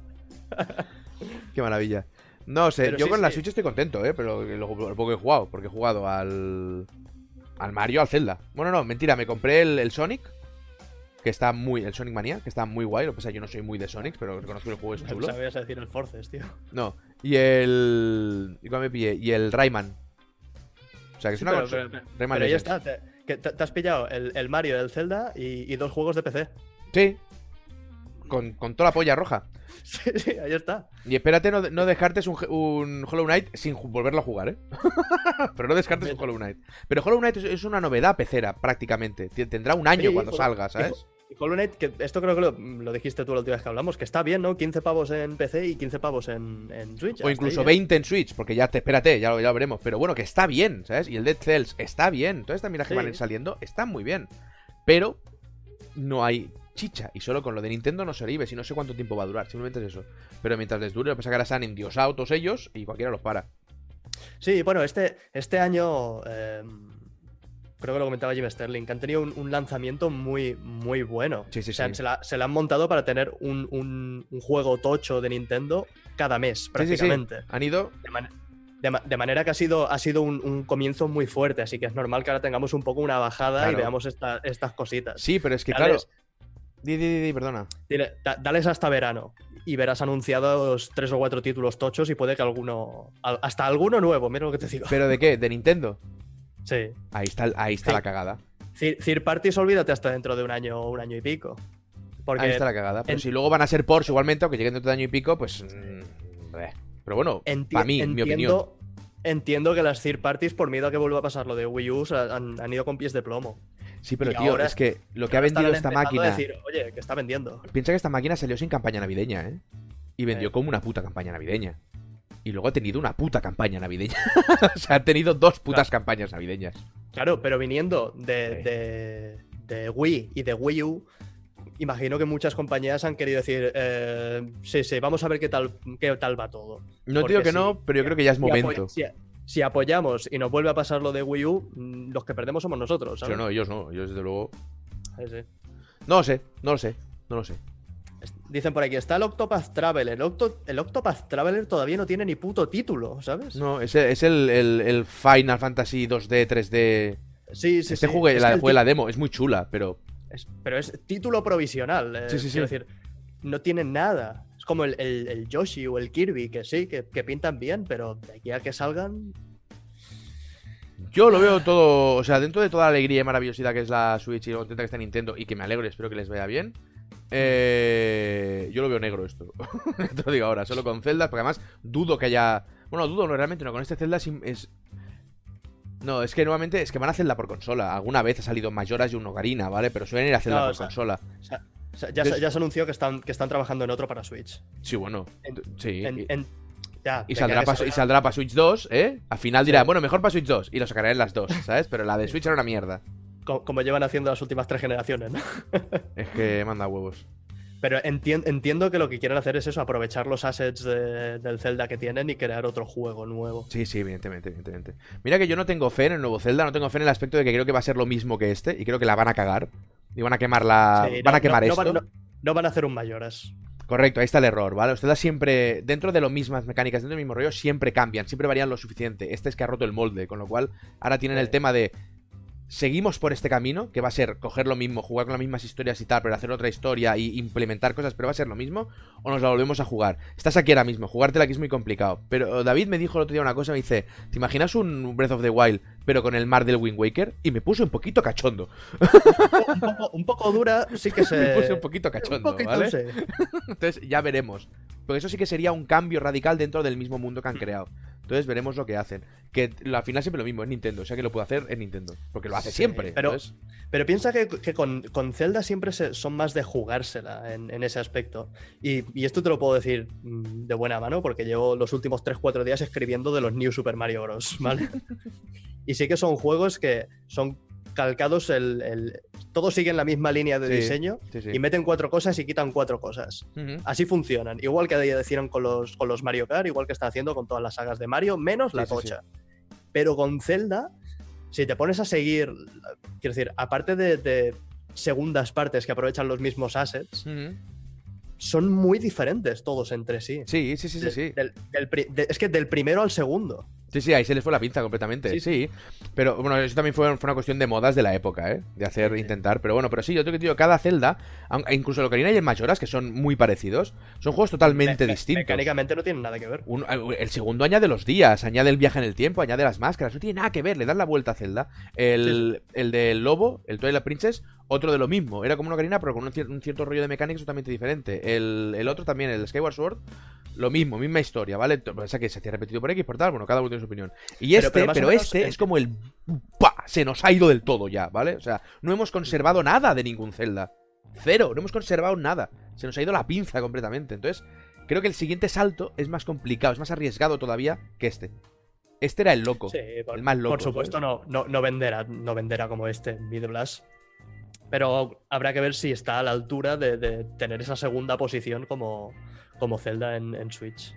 Qué maravilla. No sé, Pero yo sí, con la. Switch estoy contento, eh, pero lo, lo poco he jugado, porque he jugado al al Mario, al Zelda. Bueno, no, mentira, me compré el, el Sonic, que está muy, el Sonic Mania, que está muy guay. Lo que pasa yo no soy muy de Sonic, pero reconozco que el juego es chulo. Sabías decir el Forces, tío. No, y el. ¿Y cuál me pillé? Y el Rayman. O sea, que es Sí, una pero, consola- pero- Rayman pero Legends. está. Te, que te- te has pillado el, el Mario, el Zelda y, y dos juegos de PC. Sí. Con, con toda la polla roja. Sí, sí, ahí está. Y espérate, no, no descartes un, un Hollow Knight sin volverlo a jugar, ¿eh? Pero no descartes un Hollow Knight. Pero Hollow Knight es, es una novedad pecera, prácticamente. Ti- Tendrá un año Sí, cuando salga, ¿sabes? Y Hollow Knight, que esto creo que lo, lo dijiste tú la última vez que hablamos, que está bien, ¿no? 15 pavos en PC y 15 pavos en, en Switch. O incluso ahí, ¿eh? 20 en Switch, porque ya te espérate, ya lo, ya lo veremos. Pero bueno, que está bien, ¿sabes? Y el Dead Cells está bien. Todas estas miras que van a ir saliendo están muy bien. Pero no hay chicha. Y solo con lo de Nintendo no se vive. Si no sé cuánto tiempo va a durar. Simplemente es eso. Pero mientras les dure, lo que pasa que ahora están endiosados todos ellos y cualquiera los para. Sí, bueno, este, este año, eh, creo que lo comentaba Jim Sterling, que han tenido un, un lanzamiento muy, muy bueno. Sí, sí, O sea, sí. Se, la, se la han montado para tener un, un- un juego tocho de Nintendo cada mes, Sí, sí, sí. prácticamente. Han ido. De, man- de ma- de manera que ha sido, ha sido un, comienzo muy fuerte, así que es normal que ahora tengamos un poco una bajada y veamos esta- estas cositas. Sí, pero es que claro. Di, di, di, di, perdona. Dile, da- dales hasta verano y verás anunciados tres o cuatro títulos tochos y puede que alguno, al- hasta alguno nuevo, mira lo que te digo. ¿Pero de qué? ¿De Nintendo? Sí. Ahí está, ahí está Sí. la cagada. Third Parties, olvídate hasta dentro de un año o un año y pico. Porque Ahí está la cagada. Pero en- si luego van a ser Porsche igualmente, aunque lleguen dentro de año y pico, pues. mm, bleh. Pero bueno, Enti- para mí, mi opinión. entiendo, entiendo que las third parties, por miedo a que vuelva a pasar lo de Wii U, han ido con pies de plomo. Sí, pero y tío, ahora- es que lo que ha vendido esta máquina. decir, Oye, que está vendiendo. Piensa que esta máquina salió sin campaña navideña, ¿eh? Y vendió Eh. como una puta campaña navideña. Y luego ha tenido una puta campaña navideña. o sea, ha tenido dos putas campañas navideñas. Claro, pero viniendo de, Sí. de- de Wii y de Wii U, imagino que muchas compañías han querido decir, eh, sí, sí, vamos a ver qué tal, qué tal va todo. No Porque digo que no, pero yo creo que ya es momento. Si, si apoyamos y nos vuelve a pasar lo de Wii U, mm, los que perdemos somos nosotros. Yo ¿sabes? no, ellos no, ellos desde luego. Sí, sí. No lo sé, no lo sé, no lo sé. Dicen por aquí, está el Octopath Traveler. El, Octo- el Octopath Traveler todavía no tiene ni puto título, ¿sabes? No, es el, es el, el- el Final Fantasy 2D, 3D. Sí, sí, este sí. jugué, Es la, jugué la demo, es muy chula, pero. es- pero es título provisional. eh, Sí, sí, sí. quiero decir, no tienen nada. Es como el, el- el Yoshi o el Kirby, que sí, que, que pintan bien, pero de aquí a que salgan. Yo lo veo todo, o sea, dentro de toda la alegría y maravillosidad que es la Switch y lo contenta que está Nintendo y que me alegro y espero que les vaya bien. eh, yo lo veo negro esto. Te lo digo ahora, solo con Zelda, porque además dudo que haya. Bueno, dudo, no, realmente no. Con este Zelda es. es- No, es que nuevamente es que van a hacerla por consola. Alguna vez ha salido Mayoras y un Ocarina, ¿vale? Pero suelen ir a hacerla No, por o sea, consola. O sea, o sea, ya, se- Entonces- ya se anunció que están, que están trabajando en otro para Switch. Sí, bueno. En- Sí. En- y- en- ya, Y de saldrá, para, y saldrá para Switch 2, ¿eh? Al final dirá, Sí. bueno, mejor para Switch 2. Y lo sacarán en las dos, ¿sabes? Pero la de Switch era una mierda. co- como llevan haciendo las últimas tres generaciones, ¿no? Es que manda huevos. Pero entien- entiendo que lo que quieren hacer es eso, aprovechar los assets de- del Zelda que tienen y crear otro juego nuevo. Sí, sí, evidentemente, evidentemente. Mira que yo no tengo fe en el nuevo Zelda, no tengo fe en el aspecto de que creo que va a ser lo mismo que este y creo que la van a cagar. Y van a quemar la. Sí, van no- a quemar no- no esto. van- no- van a hacer un mayoras. Correcto, ahí está el error, ¿vale? Zelda siempre, dentro de lo mismas mecánicas, dentro del mismo rollo, siempre cambian, siempre varían lo suficiente. Este es que ha roto el molde, con lo cual ahora tienen el tema de. Seguimos por este camino, que va a ser coger lo mismo, jugar con las mismas historias y tal, pero hacer otra historia y implementar cosas, pero va a ser lo mismo, o nos la volvemos a jugar. Estás aquí ahora mismo, jugártela aquí es muy complicado. Pero David me dijo el otro día una cosa, me dice, ¿te imaginas un Breath of the Wild, pero con el mar del Wind Waker? Y me puse un poquito cachondo. un, poco, un poco dura, sí que se. Me puse un poquito un cachondo, poquito, ¿vale? sí. Entonces ya veremos. Porque eso sí que sería un cambio radical dentro del mismo mundo que han creado. Entonces veremos lo que hacen. Que al final siempre lo mismo, es Nintendo. O sea que lo puede hacer en Nintendo. Porque lo hace Sí, siempre. pero- entonces- Pero piensa que, que con, con Zelda siempre se- son más de jugársela en, en ese aspecto. Y, y esto te lo puedo decir mm, de buena mano porque llevo los últimos 3-4 días escribiendo de los New Super Mario Bros. ¿vale? y sí que son juegos que son calcados, el, el- todos siguen la misma línea de Sí, diseño sí, sí. y meten cuatro cosas y quitan cuatro cosas. Así funcionan. Igual que decían con los, con los Mario Kart, igual que están haciendo con todas las sagas de Mario, menos la tocha. Pero con Zelda, si te pones a seguir, quiero decir, aparte de, de segundas partes que aprovechan los mismos assets, son muy diferentes todos entre sí. Sí, sí, sí, sí, del- del es que del primero al segundo. Sí, sí, ahí se les fue la pinza completamente. Sí, Sí, Pero bueno, eso también fue, fue una cuestión de modas de la época, ¿eh? De hacer, Sí, intentar. Pero bueno, pero sí, yo tengo que decir, cada Zelda, aun- e incluso el Ocarina y el Majoras, que son muy parecidos, son juegos totalmente Me- me- distintos. Mecánicamente no tienen nada que ver. Un- el segundo añade los días, añade el viaje en el tiempo, añade las máscaras, no tiene nada que ver, le dan la vuelta a Zelda. El, el del lobo, el Twilight Princess, otro de lo mismo. Era como una ocarina, pero con un, cier- un cierto rollo de mecánicas totalmente diferente. El, el otro también, el Skyward Sword, lo mismo, misma historia, ¿vale? O sea que se te ha repetido por X, por tal, bueno, cada uno tiene su opinión. Y Pero- este, pero este es como el... ¡Pa! Se nos ha ido del todo ya, ¿vale? O sea, no hemos conservado nada de ningún Zelda. Cero, no hemos conservado nada. Se nos ha ido la pinza completamente. Entonces, creo que el siguiente salto es más complicado, es más arriesgado todavía que este. Este era el loco. Sí, por, el más loco, por supuesto no, no, no venderá, no venderá como este Mid Blast. Pero habrá que ver si está a la altura de, de tener esa segunda posición como, como Zelda en, en Switch.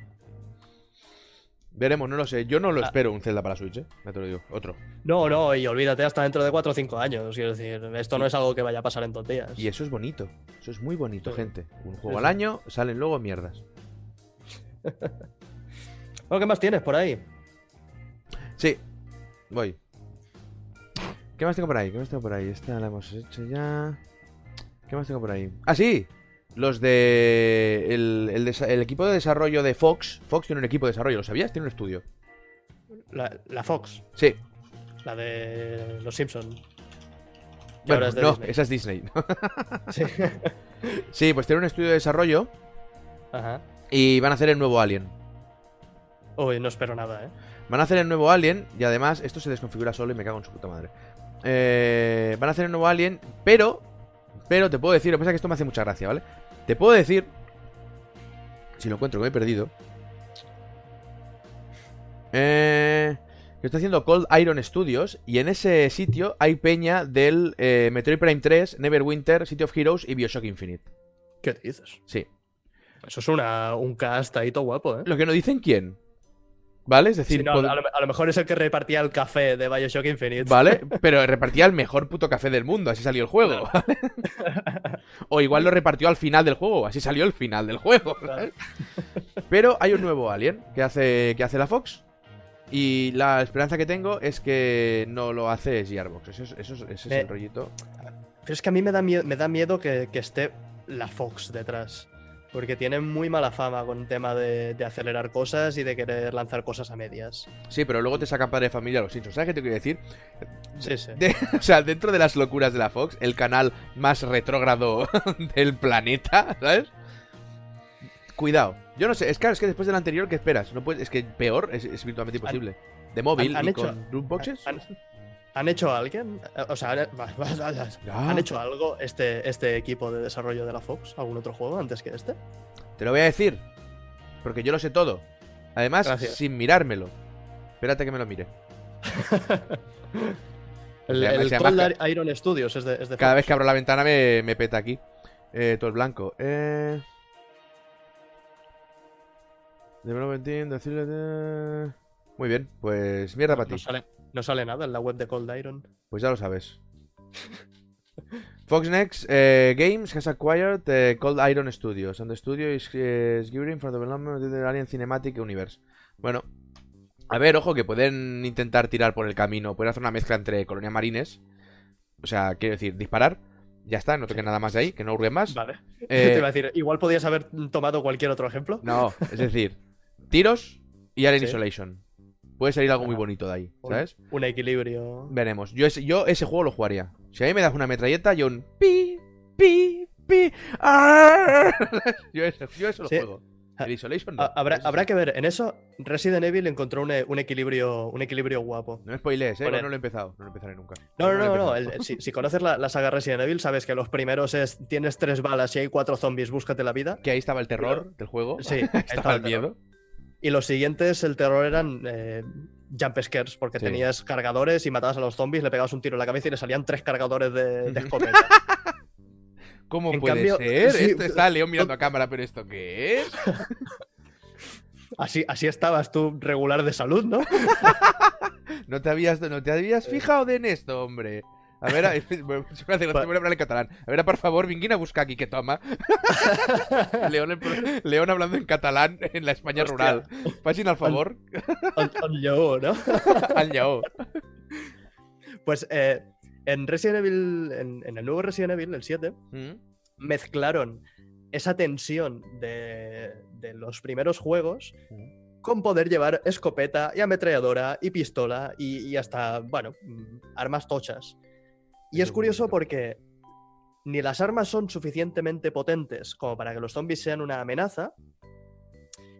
Veremos, no lo sé. Yo no lo Ah. espero un Zelda para Switch, ¿eh? Ya te lo digo. Otro. No, no, y olvídate hasta dentro de 4 o 5 años. Quiero decir, esto no es algo que vaya a pasar en dos días. Y eso es bonito. Eso es muy bonito, Sí. gente. Un juego Sí, al año, salen luego mierdas. Bueno, ¿Qué más tienes por ahí? Sí, voy. ¿Qué más tengo por ahí? ¿Qué más tengo por ahí? Esta la hemos hecho ya. ¿Qué más tengo por ahí? ¡Ah, sí! Los de. El, el equipo de desarrollo de Fox. Fox tiene un equipo de desarrollo, ¿lo sabías? Tiene un estudio. La, la Fox, Sí. la de los Simpsons. Bueno, no, Disney. esa es Disney. Sí. sí, pues tiene un estudio de desarrollo Ajá. y van a hacer el nuevo Alien. Uy, no espero nada, ¿eh? Van a hacer el nuevo Alien y además esto se desconfigura solo y me cago en su puta madre. Eh, van a hacer el nuevo Alien, pero, pero te puedo decir, lo que pasa es que esto me hace mucha gracia, ¿vale? Te puedo decir, si lo encuentro que me he perdido, eh, que estoy haciendo Cold Iron Studios y en ese sitio hay peña del eh, Metroid Prime 3, Neverwinter, City of Heroes y Bioshock Infinite. ¿Qué dices? Sí. Eso es una, un cast ahí todo guapo, ¿eh? Lo que no dicen quién. ¿Vale? Es decir, Sí, no, pod- a, lo, a lo mejor es el que repartía el café de Bioshock Infinite. ¿Vale? Pero repartía el mejor puto café del mundo, así salió el juego. ¿vale? o igual lo repartió al final del juego, así salió el final del juego. Pero hay un nuevo Alien que hace, que hace la Fox. Y la esperanza que tengo es que no lo hace Gearbox. Eso es, eso es- ese es el rollito. Pero es que a mí me da miedo, me da miedo que, que esté la Fox detrás. Porque tiene muy mala fama con el tema de, de acelerar cosas y de querer lanzar cosas a medias. Sí, pero luego te sacan padre de familia los hinchos. ¿Sabes qué te quiero decir? Sí, sí. De- o sea, dentro de las locuras de la Fox, el canal más retrógrado del planeta, ¿sabes? Cuidado. Yo no sé, es claro, es que después del anterior, ¿qué esperas? No puedes, es que peor es, es virtualmente imposible. De móvil han y hecho- con loot boxes. han- ¿Han hecho alguien? O sea, han, Ya. ¿han hecho algo este, este equipo de desarrollo de la Fox? ¿Algún otro juego antes que este? Te lo voy a decir, porque yo lo sé todo. Además, Gracias. sin mirármelo. Espérate que me lo mire. El, Se llama- el se llama Cold Iron Studios es de, es de Cada Fox. vez que abro la ventana me, me peta aquí. Eh, todo el blanco. Eh... Development Team, decirle de- Muy bien, pues mierda para ti. No, sale, nada en la web de Cold Iron. Pues ya lo sabes. Fox Next eh, Games has acquired eh, Cold Iron Studios, and the studio is, eh, is gearing for the development of the Alien Cinematic Universe. Bueno, a ver, ojo, que pueden intentar tirar por el camino, pueden hacer una mezcla entre Colonia Marines, o sea, quiero decir, disparar, ya está, no toquen nada más de ahí, que no hurguen más. Vale. Eh, Te iba a decir, igual podías haber tomado cualquier otro ejemplo. No, es decir, tiros y Alien Sí. Isolation. Puede salir algo muy bonito de ahí, ¿sabes? Un equilibrio. Veremos. Yo ese, yo ese juego lo jugaría. Si a mí me das una metralleta, yo un pi, pi, pi. yo, eso, yo eso lo juego. El Isolation no. Habrá, habrá que ver, en eso Resident Evil encontró un, un equilibrio, un equilibrio guapo. No me spoilees, ¿eh? No lo he empezado. No lo empezaré nunca. No, no, no, no. el- si, si conoces la, la saga Resident Evil, sabes que los primeros es tienes tres balas y hay cuatro zombies, búscate la vida. Que ahí estaba el terror del juego. Sí, estaba estaba el terror. Y los siguientes, el terror eran eh, jump scares, porque Sí. tenías cargadores y matabas a los zombies, le pegabas un tiro en la cabeza y le salían tres cargadores de, de escopeta. ¿Cómo En puede cambio, ser? sí, Esto está León mirando a cámara, pero ¿esto qué es? así, así estabas tú regular de salud, ¿no? No te habías, no te habías fijado en esto, homre. A ver, a- en catalán. A ver, por favor, vinguin a buscar aquí que toma. León, León hablando en catalán en la España rural. Pasin al favor. On lleó, ¿no? Al lleó. Pues eh, en Resident Evil, en, en el nuevo Resident Evil, el 7, Mm. mezclaron esa tensión de, de los primeros juegos Mm. con poder llevar escopeta y ametralladora y pistola y, y hasta, bueno, mm, armas tochas. Y es curioso porque ni las armas son suficientemente potentes como para que los zombies sean una amenaza,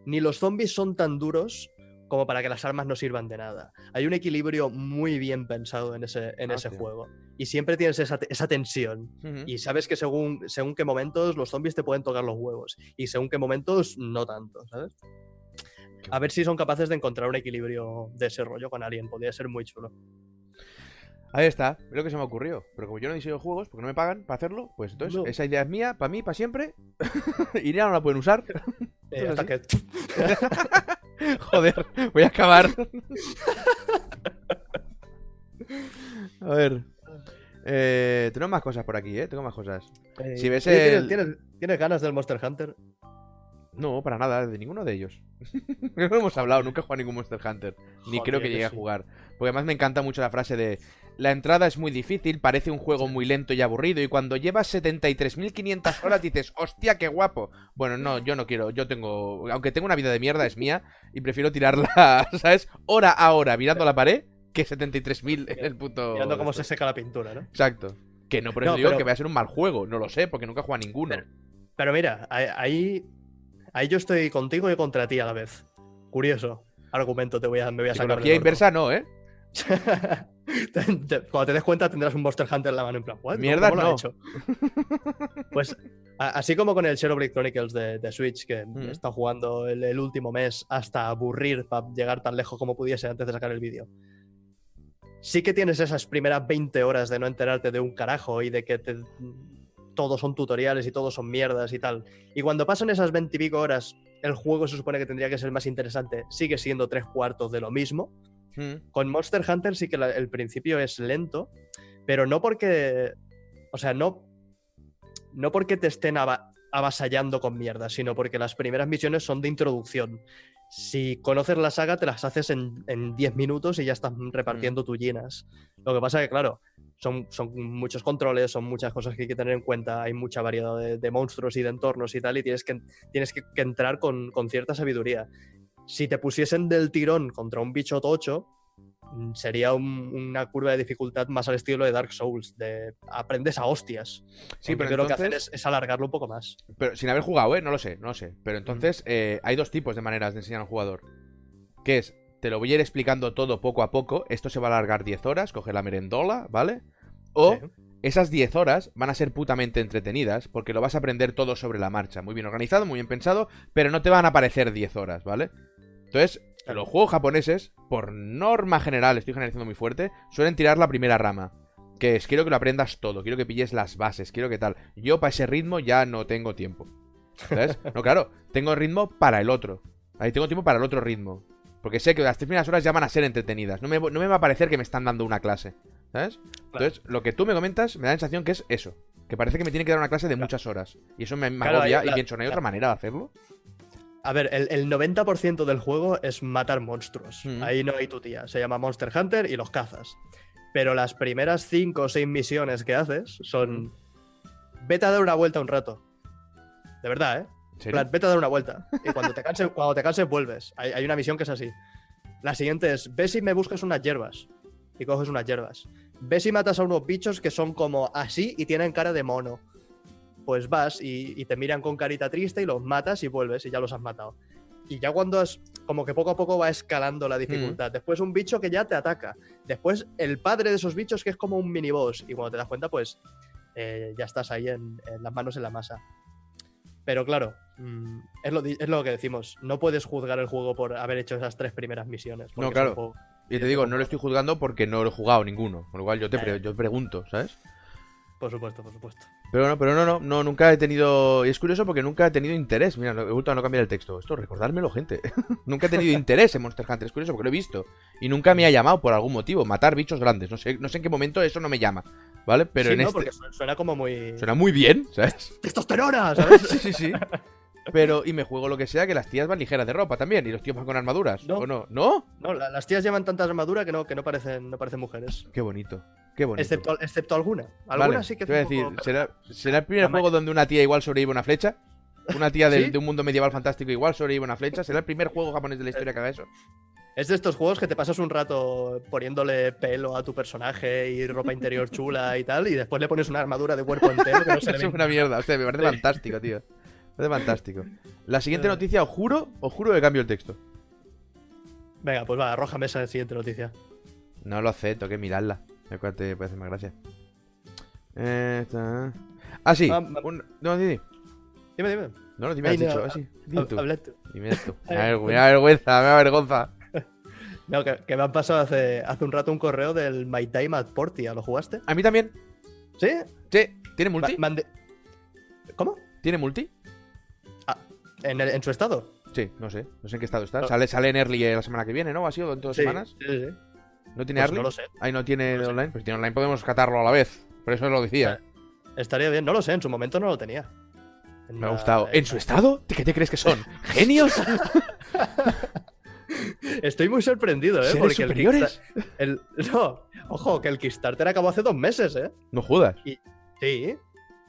ni los zombies son tan duros como para que las armas no sirvan de nada. Hay un equilibrio muy bien pensado en ese, en Ah, ese juego. Y siempre tienes esa, esa tensión. Y sabes que según, según qué momentos los zombies te pueden tocar los huevos. Y según qué momentos no tanto, ¿sabes? A ver si son capaces de encontrar un equilibrio de ese rollo con Alien. Podría ser muy chulo. Ahí está, es lo que se me ocurrió. Pero como yo no diseño juegos, porque no me pagan para hacerlo, pues entonces No. esa idea es mía, para mí, para siempre. y ya no la pueden usar. Eh, hasta que... Joder, voy a acabar. A ver. Eh, tengo más cosas por aquí, ¿eh? Tengo más cosas. Eh, Si ves oye, el- ¿tienes, tienes- tienes ganas del Monster Hunter? No, para nada, de ninguno de ellos. no hemos hablado, nunca he jugado a ningún Monster Hunter. Ni creo que que llegue a jugar. Porque además me encanta mucho la frase de La entrada es muy difícil, parece un juego muy lento y aburrido Y cuando llevas 73.500 horas dices ¡Hostia, qué guapo! Bueno, no, yo no quiero, yo tengo... Aunque tengo una vida de mierda, es mía Y prefiero tirarla, ¿sabes? Hora a hora mirando a la pared Que 73.000 en el puto... Mirando cómo se seca la pintura, ¿no? Exacto Que no por eso No, digo pero- que vaya a ser un mal juego No lo sé, porque nunca he jugado a ninguno Pero mira, ahí, ahí, ahí yo estoy contigo y contra ti a la vez. Curioso. argumento te voy a, me voy a sacar. Psicología inversa no, ¿eh? Cuando te des cuenta tendrás un Monster Hunter en la mano en plan, "What? Mierdas ¿Cómo lo no. hecho?". Pues así como con el Xenoblade Chronicles de, de Switch, que Mm. he estado jugando el, el último mes hasta aburrir para llegar tan lejos como pudiese antes de sacar el vídeo. Sí que tienes esas primeras 20 horas de no enterarte de un carajo y de que te- todos son tutoriales y todos son mierdas y tal. Y cuando pasan esas 20 y pico horas, el juego se supone que tendría que ser más interesante, sigue siendo tres cuartos de lo mismo. Mm. Con Monster Hunter sí que la- el principio es lento, pero no porque. O sea, no. No porque te estén ava- avasallando con mierda, sino porque las primeras misiones son de introducción. Si conoces la saga, te las haces en, en 10 minutos y ya estás repartiendo tullinas. Lo que pasa que, claro, son, son muchos controles, son muchas cosas que hay que tener en cuenta, hay mucha variedad de, de monstruos y de entornos y tal, y tienes que, tienes que, que entrar con, con cierta sabiduría. Si te pusiesen del tirón contra un bicho tocho, mm, sería un- una curva de dificultad más al estilo de Dark Souls, de aprendes a hostias. Sí, Aunque pero creo que hacen es, es alargarlo un poco más. Pero sin haber jugado, ¿eh? No lo sé, no lo sé. Pero entonces eh, hay dos tipos de maneras de enseñar al jugador. Que es, te lo voy a ir explicando todo poco a poco. Esto se va a alargar 10 horas, coge la merendola, ¿vale? O Sí. esas 10 horas van a ser putamente entretenidas porque lo vas a aprender todo sobre la marcha. Muy bien organizado, muy bien pensado, pero no te van a aparecer 10 horas, ¿vale? Entonces, los juegos japoneses, por norma general, estoy generalizando muy fuerte, suelen tirar la primera rama. Que es, quiero que lo aprendas todo, quiero que pilles las bases, quiero que tal. Yo para ese ritmo ya no tengo tiempo. ¿Sabes? No, claro, tengo ritmo para el otro. Ahí tengo tiempo para el otro ritmo. Porque sé que las tres primeras horas ya van a ser entretenidas. No me, no me va a parecer que me están dando una clase. ¿Sabes? Entonces, lo que tú me comentas me da la sensación que es eso. Que parece que me tiene que dar una clase de muchas horas. Y eso me, me Claro, agobia y pienso, ¿no hay otra manera de hacerlo? A ver, el, el 90% del juego es matar monstruos. Mm. Ahí no hay tu tía. Se llama Monster Hunter y los cazas. Pero las primeras 5 o 6 misiones que haces son. Vete a dar una vuelta un rato. De verdad, ¿eh? Plan, vete a dar una vuelta. Y cuando te canses, cuando te canses vuelves. Hay, hay una misión que es así. La siguiente es, ve si me buscas unas hierbas. Y coges unas hierbas. Ve si matas a unos bichos que son como así y tienen cara de mono. Pues vas y, y te miran con carita triste y los matas y vuelves y ya los has matado. Y ya cuando es como que poco a poco va escalando la dificultad. Después un bicho que ya te ataca. Después el padre de esos bichos que es como un miniboss. Y cuando te das cuenta, pues eh, ya estás ahí en, en las manos en la masa. Pero claro, mm, es, lo, es lo que decimos. No puedes juzgar el juego por haber hecho esas tres primeras misiones. No, claro. juego- Y te digo, no lo estoy juzgando porque no lo he jugado ninguno. Con lo cual yo te pre- yo pregunto, ¿sabes? Por supuesto, por supuesto. Pero no, pero no, no, no, nunca he tenido. Y es curioso porque nunca he tenido interés. Mira, he vuelto a no cambiar el texto. Esto, recordármelo, gente. nunca he tenido interés en Monster Hunter. Es curioso porque lo he visto. Y nunca me ha llamado por algún motivo. Matar bichos grandes. No sé, no sé en qué momento eso no me llama. ¿Vale? Pero Sí, en ¿no? este. Porque su- suena como muy. Suena muy bien, ¿sabes? ¡Testosterona! ¿Sabes? sí, sí, sí. Pero, y me juego lo que sea, que las tías van ligeras de ropa también. Y los tíos van con armaduras. No. ¿O no? ¿No? No, la- las tías llevan tanta armadura que no, que no parecen, no parecen mujeres. Qué bonito. Qué bonito. Excepto, excepto alguna. Vale, Alguna sí que te voy a decir, poco- ¿será, será el primer La juego donde una tía igual sobrevive una flecha? Una tía del- ¿Sí? de un mundo medieval fantástico igual sobrevive una flecha. ¿Será el primer juego japonés de la historia que haga eso? Es de estos juegos que te pasas un rato poniéndole pelo a tu personaje y ropa interior chula y tal, y después le pones una armadura de cuerpo entero que no se le es una mierda. Hostia, me parece Sí. fantástico, tío. Parece fantástico. La siguiente Eh. noticia, os juro, os juro que cambio el texto. Venga, pues va, arrójame esa siguiente noticia. No lo acepto, que mirarla. Me cuál te puede hacer más gracia. Eh, está- Ah, sí. Ah, un- No, di, di. Dime, dime. No, no, dime, has no, dicho. ha- Ah, sí. Di tú. Dime tú. Me da vergüenza, me da vergüenza. No, que, que me han pasado hace, hace un rato un correo del My Time at Portia. ¿Lo jugaste? A mí también. ¿Sí? Sí. ¿Tiene multi? Ma-. ¿Tiene multi? ¿En, el- en su estado? Sí, no sé. No sé en qué estado está. No. Sale, sale en Early la semana que viene, ¿no? ¿Ha sido en dos Sí, semanas? sí, sí. ¿No tiene Pues Early? no lo sé. Ahí no tiene No lo sé. online. Pues si tiene online podemos catarlo a la vez. Por eso lo decía. Estaría bien. No lo sé, en su momento no lo tenía. En Me ha gustado. en ¿En su estado? ¿Qué te crees que son? ¿Genios? Estoy muy sorprendido, ¿eh? ¿Seres Porque superiores? El- No, ojo, que el Kickstarter acabó hace dos meses, ¿eh? No jodas. Sí.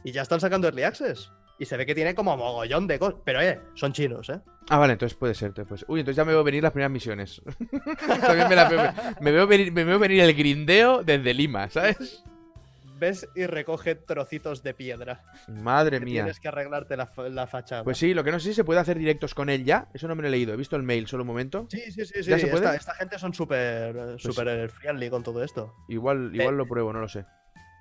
Y ya están sacando Early Access. Y se ve que tiene como mogollón de cosas. Pero, eh, son chinos, ¿eh? Ah, vale, entonces puede ser. entonces puede ser. Uy, entonces ya me veo venir las primeras misiones. También me, la veo, me, veo venir, me veo venir el grindeo desde Lima, ¿sabes? ves y recoge trocitos de piedra. Madre que mía. Tienes que arreglarte la, la fachada. Pues sí, lo que no sé si se puede hacer directos con él ya. Eso no me lo he leído. He visto el mail solo un momento. Sí, sí, sí, sí. ¿Ya se puede? Esta, esta gente son súper Pues- friendly con todo esto. Igual, Eh, igual lo pruebo, no lo sé.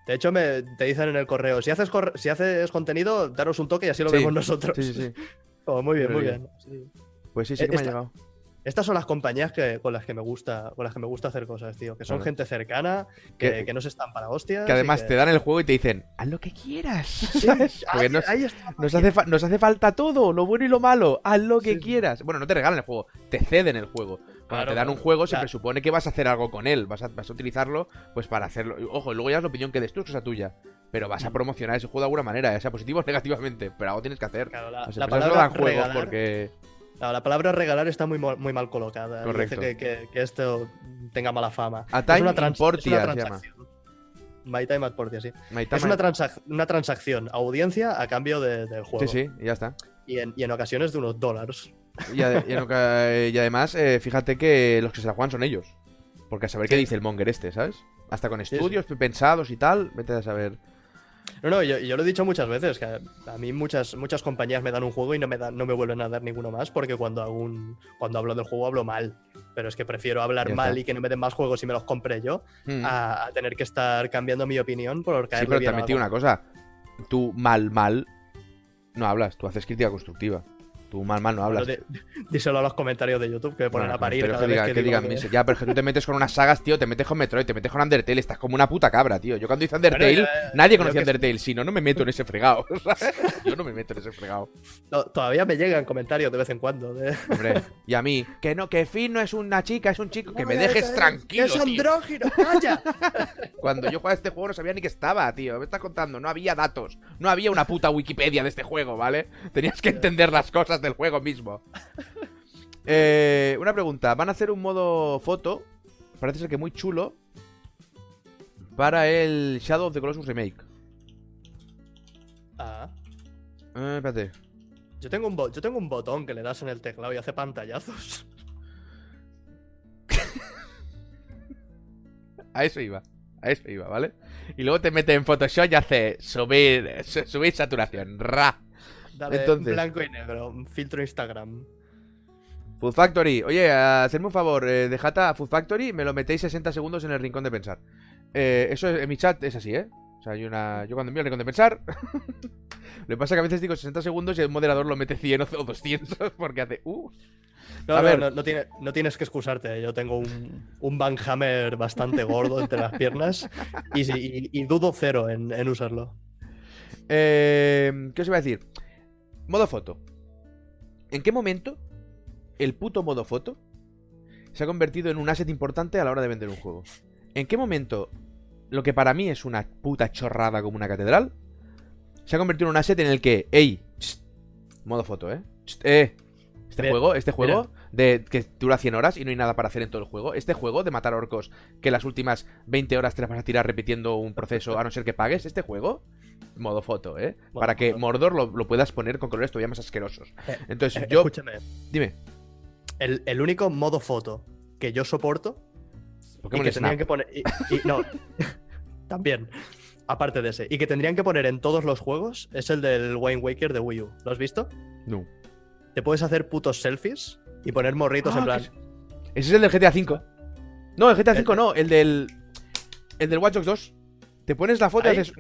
De hecho, me, te dicen en el correo, si haces, corre- si haces contenido, daros un toque y así lo Sí, vemos nosotros. Sí, sí, sí. Oh, muy bien, Pero muy bien. Pues sí, sí que me ha llegado. Estas son las compañías que, con las que me gusta, con las que me gusta hacer cosas, tío. Que son gente cercana, que, Que- que no se están para hostias. Que además que- te dan el juego y te dicen, haz lo que quieras. ¿sabes? Porque ahí, nos, ahí está nos hace nos hace falta todo, lo bueno y lo malo. Haz lo que quieras. Bueno, no te regalan el juego, te ceden el juego. Cuando Claro, te dan un claro. juego, se presupone que vas a hacer algo con él. Vas a, vas a utilizarlo pues para hacerlo. Ojo, y luego ya es la opinión que des tú, es cosa tuya. Pero vas a Mm. promocionar ese juego de alguna manera, ya sea positivo o negativamente. Pero algo tienes que hacer. Claro, la, Las la empresas no palabra dan juegos regalar, porque. no, la palabra regalar está muy, muy mal colocada. Correcto. hace que, que- que esto tenga mala fama. A Es time una, trans- es una se llama. transacción. My time at Portia, sí. Es una, transac- una transacción, audiencia a cambio de- del juego. Sí, sí, y ya está. Y, en, y en ocasiones de unos dólares. Y, ade- y además, eh, fíjate que los que se la juegan son ellos. Porque a saber qué Sí. dice el monger este, ¿sabes? Hasta con sí. estudios pensados y tal, vete a saber. No, no, yo, yo lo he dicho muchas veces, que a, a mí muchas, muchas compañías me dan un juego y no me, dan, no me vuelven a dar ninguno más porque cuando, hago un- cuando hablo del juego hablo mal. Pero es que prefiero hablar mal y que no me den más juegos y me los compre yo Mm. a, a tener que estar cambiando mi opinión por sí, caerle pero bien tiene algo. una cosa. Tú mal, mal, no hablas. Tú haces crítica constructiva. Tú mal, mal no hablas. Bueno, díselo a los comentarios de YouTube que me ponen Bueno, a parir pero cada que, vez diga- que, digan que- Ya, pero es que tú te metes con unas sagas, tío. Te metes con Metroid, te metes con Undertale. Estás como una puta cabra, tío. Yo cuando hice Undertale, ya- nadie conocía Undertale. Si no, no me meto en ese fregado. Yo no me meto en ese fregado. No, todavía me llegan comentarios de vez en cuando. de- Hombre, y a mí, que no, que Finn no es una chica, es un chico. Que me dejes es- tranquilo. ¡Es andrógino! ¡Calla! Cuando yo jugaba este juego no sabía ni que estaba, tío. Me estás contando, no había datos. No había una puta Wikipedia de este juego, ¿vale? Tenías que entender las cosas del juego mismo. Eh, una pregunta. Van a hacer un modo foto. Parece ser que muy chulo. Para el Shadow of the Colossus Remake. Ah, Eh, espérate. yo, tengo un yo tengo un botón que le das en el teclado y hace pantallazos. A eso iba. A eso iba, ¿vale? Y luego te mete en Photoshop y hace subir, su- subir saturación. Ra. Dale, Entonces- blanco y negro, filtro Instagram. Food Factory. Oye, hacedme un favor, eh, dejad a Food Factory, me lo metéis 60 segundos en el rincón de pensar. Eh, eso es- en mi chat es así, ¿eh? O sea, hay una... yo cuando envío el rincón de pensar... lo que pasa es que a veces digo 60 segundos y el moderador lo mete 100 o 200 porque hace... Uh. No, A no, ver. no, no tiene- no tienes que excusarte. Yo tengo un, un Banhammer bastante gordo entre las piernas y, sí, y- y dudo cero en, en usarlo. Eh, ¿Qué os iba a decir? Modo foto. ¿En qué momento el puto modo foto se ha convertido en un asset importante a la hora de vender un juego? ¿En qué momento lo que para mí es una puta chorrada como una catedral se ha convertido en un asset en el que, ey, chst, modo foto, eh, eh, este Mira, juego, este juego de que dura 100 horas y no hay nada para hacer en todo el juego, este juego de matar orcos que las últimas 20 horas te las vas a tirar repitiendo un proceso a no ser que pagues, este juego, modo foto, eh, Modo para que foto. Mordor lo, lo puedas poner con colores todavía más asquerosos. Eh, Entonces, Eh, yo, Escúchame, dime, el, el único modo foto que yo soporto y Pokémon que Snap. tendrían que poner. y- y- no, también. Aparte de ese. Y que tendrían que poner en todos los juegos es el del Wayne Waker de Wii U. ¿Lo has visto? No. Te puedes hacer putos selfies y poner morritos Ah, en plan. que Ese es el del GTA V. No, el GTA V El- no, el del. El del Watch Dogs 2. Te pones la foto y ¿Ahí? haces.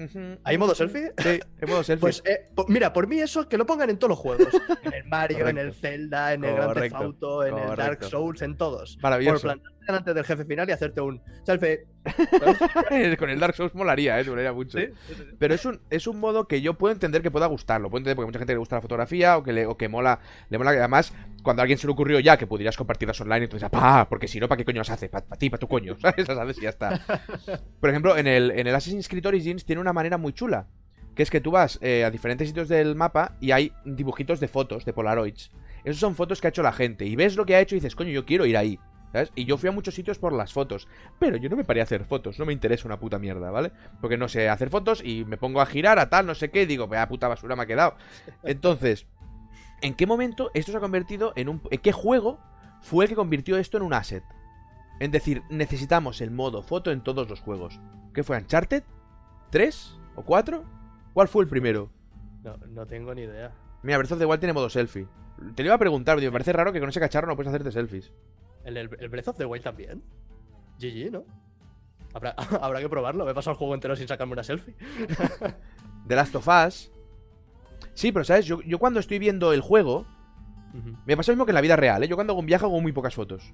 ¿Hay modo selfie? Sí, en modo selfie. Pues eh, po- mira, por mí eso que lo pongan en todos los juegos. En el Mario, en el Zelda, en el Grand Theft Auto, en el Dark. Souls, en todos. Por Maravilloso. plantarte delante del jefe final y hacerte un selfie. Con el Dark Souls molaría, eh, molaría mucho. Pero es un, es un modo que yo puedo entender que pueda gustar. Lo puedo entender porque hay mucha gente le gusta la fotografía o que, le, o que mola. Le mola que además, cuando a alguien se le ocurrió ya que pudieras compartirlas online, entonces, ¡pa! Porque si no, ¿para qué coño las hace? Para ti, para tu coño, ¿sabes? ¿Sabes? Y ya está. Por ejemplo, en el, en el Assassin's Creed Origins tiene una manera muy chula. Que es que tú vas eh, a diferentes sitios del mapa y hay dibujitos de fotos, de Polaroids. Esos son fotos que ha hecho la gente. Y ves lo que ha hecho y dices, coño, yo quiero ir ahí. ¿Sabes? Y yo fui a muchos sitios por las fotos. Pero yo no me paré a hacer fotos. No me interesa una puta mierda, ¿vale? Porque no sé hacer fotos y me pongo a girar a tal, no sé qué. Y digo, vea puta basura me ha quedado. Entonces, ¿en qué momento esto se ha convertido en un. ¿En qué juego fue el que convirtió esto en un asset? Es decir, necesitamos el modo foto en todos los juegos. ¿Qué fue? ¿Uncharted? ¿Tres? ¿O cuatro? ¿Cuál fue el primero? No, no tengo ni idea. Mira, Breath of the Wild tiene modo selfie. Te lo iba a preguntar, tío. Me parece raro que con ese cacharro no puedes hacerte selfies. ¿El, el, el Breath of the Wild también? GG, ¿no? Habrá, habrá que probarlo. Me he pasado el juego entero sin sacarme una selfie. The Last of Us. Sí, pero ¿sabes? Yo, yo cuando estoy viendo el juego, me pasa lo mismo que en la vida real, ¿eh? Yo cuando hago un viaje hago muy pocas fotos.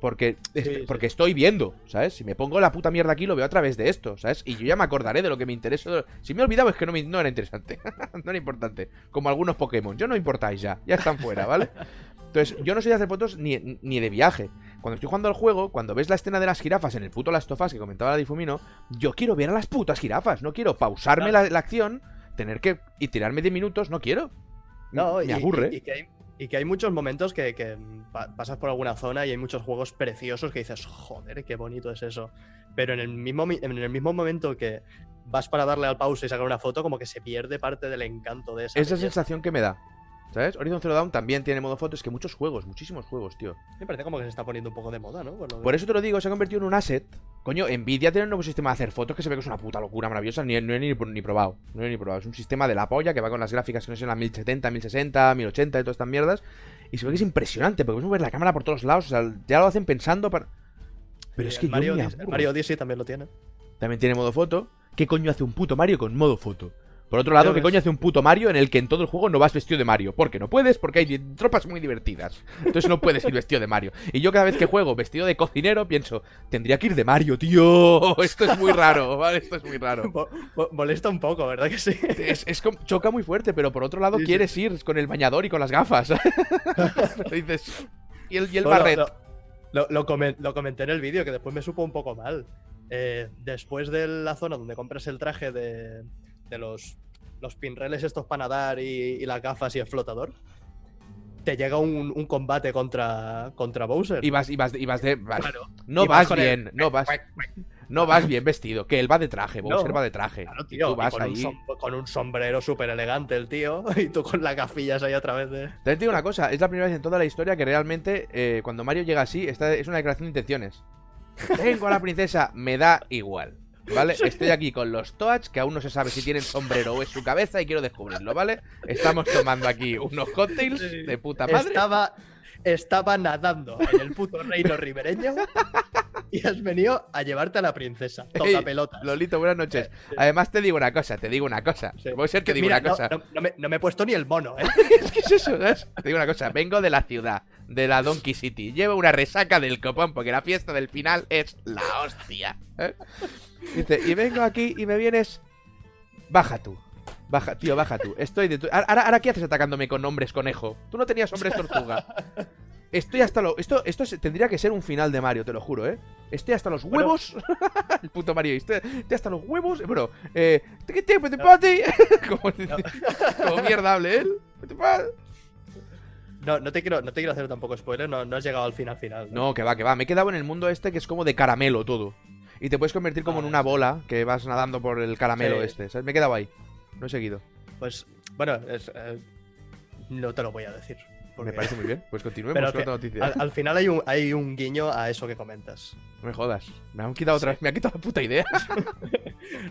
Porque, es- Sí, sí. porque estoy viendo, ¿sabes? Si me pongo la puta mierda aquí, lo veo a través de esto, ¿sabes? Y yo ya me acordaré de lo que me interesa. Si me he olvidado es que no, me- no era interesante. no era importante. Como algunos Pokémon. Yo no importáis ya. Ya están fuera, ¿vale? Entonces, yo no soy de hacer fotos ni, ni de viaje. Cuando estoy jugando al juego, cuando ves la escena de las jirafas en el puto Last of Us que comentaba la Difumino, yo quiero ver a las putas jirafas. No quiero pausarme Claro. la, la acción, tener que. y tirarme 10 minutos, no quiero. No, me y, aburre. y- y que hay, y que hay muchos momentos que, que pa- pasas por alguna zona y hay muchos juegos preciosos que dices, joder, qué bonito es eso. Pero en el mismo, mi- en el mismo momento que vas para darle al pause y sacar una foto, como que se pierde parte del encanto de esa. Esa belleza. sensación que me da. ¿Sabes? Horizon Zero Dawn también tiene modo foto. Es que muchos juegos, muchísimos juegos, tío. Me parece como que se está poniendo un poco de moda, ¿no? Por eso te lo digo, se ha convertido en un asset. Coño, Nvidia tiene un nuevo sistema de hacer fotos que se ve que es una puta locura maravillosa. Ni, no he ni, ni probado. No he ni probado. Es un sistema de la polla que va con las gráficas que no son las 1070, 1060, 1080 y todas estas mierdas. Y se ve que es impresionante porque puedes mover la cámara por todos lados. O sea, ya lo hacen pensando para. Pero es que el yo Mario, me aburro. Mario Odyssey también lo tiene. También tiene modo foto. ¿Qué coño hace un puto Mario con modo foto? Por otro lado, ¿qué coño hace un puto Mario en el que en todo el juego no vas vestido de Mario? Porque no puedes, porque hay tropas muy divertidas. Entonces no puedes ir vestido de Mario. Y yo cada vez que juego vestido de cocinero pienso, tendría que ir de Mario, tío. Esto es muy raro, ¿vale? Esto es muy raro. Mo- mo- molesta un poco, ¿verdad que sí? Es, es como- choca muy fuerte, pero por otro lado Sí, sí. quieres ir con el bañador y con las gafas. Dices, y el, y el barret. lo comenté en el vídeo, que después me supo un poco mal. Eh, después de la zona donde compras el traje de, de los, los pinreles estos para nadar y, y las gafas y el flotador, te llega un, un combate contra, contra Bowser. Y vas, y vas, y vas de. vas- Claro. no y vas vas con el- bien, no vas. No vas bien vestido, que él va de traje, Bowser No. va de traje. Claro, y tío, tú y vas con, un ahí. som- con un sombrero súper elegante el tío, y tú con las gafillas ahí a través de... También te digo una cosa, es la primera vez en toda la historia que realmente eh, cuando Mario llega así, esta es una declaración de intenciones. Tengo a la princesa, me da igual. ¿Vale? Estoy aquí con los Toads, que aún no se sabe si tienen sombrero o es su cabeza, y quiero descubrirlo, ¿vale? Estamos tomando aquí unos cocktails de puta madre. Estaba, estaba nadando en el puto reino ribereño y has venido a llevarte a la princesa. Toca pelotas. Lolito, buenas noches. Además, te digo una cosa, te digo una cosa. Sí. Voy a ser, te digo Mira, una no- cosa. No, no me, no me he puesto ni el mono, ¿eh? Es que es eso, ¿sabes? Te digo una cosa, vengo de la ciudad, de la Donkey City. Llevo una resaca del copón porque la fiesta del final es la hostia. ¿eh? Dice, y vengo aquí y me vienes. Baja tú. Baja, tío, baja tú. Estoy de tu... Ahora, ahora, ¿qué haces atacándome con hombres conejo? Tú no tenías hombres tortuga. Estoy hasta lo. Esto, esto tendría que ser un final de Mario, te lo juro, ¿eh? Estoy hasta los Bueno. huevos. El puto Mario. Estoy, estoy hasta los huevos. Bueno, eh. ¿Qué tiempo te como, como mierda hable él. No, no, te quiero, no te quiero hacer tampoco spoiler, no, no has llegado al final final. No, que va, que va. Me he quedado en el mundo este que es como de caramelo todo. Y te puedes convertir como en Ah, una bola que vas nadando por el caramelo Sí. este. ¿sabes? Me he quedado ahí. No he seguido. Pues, bueno, es, eh, no te lo voy a decir. Porque- Me parece muy bien. Pues continuemos Pero con otra noticia. al, al final hay un, hay un guiño a eso que comentas. No me jodas. Me han quitado otra Sí. Me ha quitado la puta idea.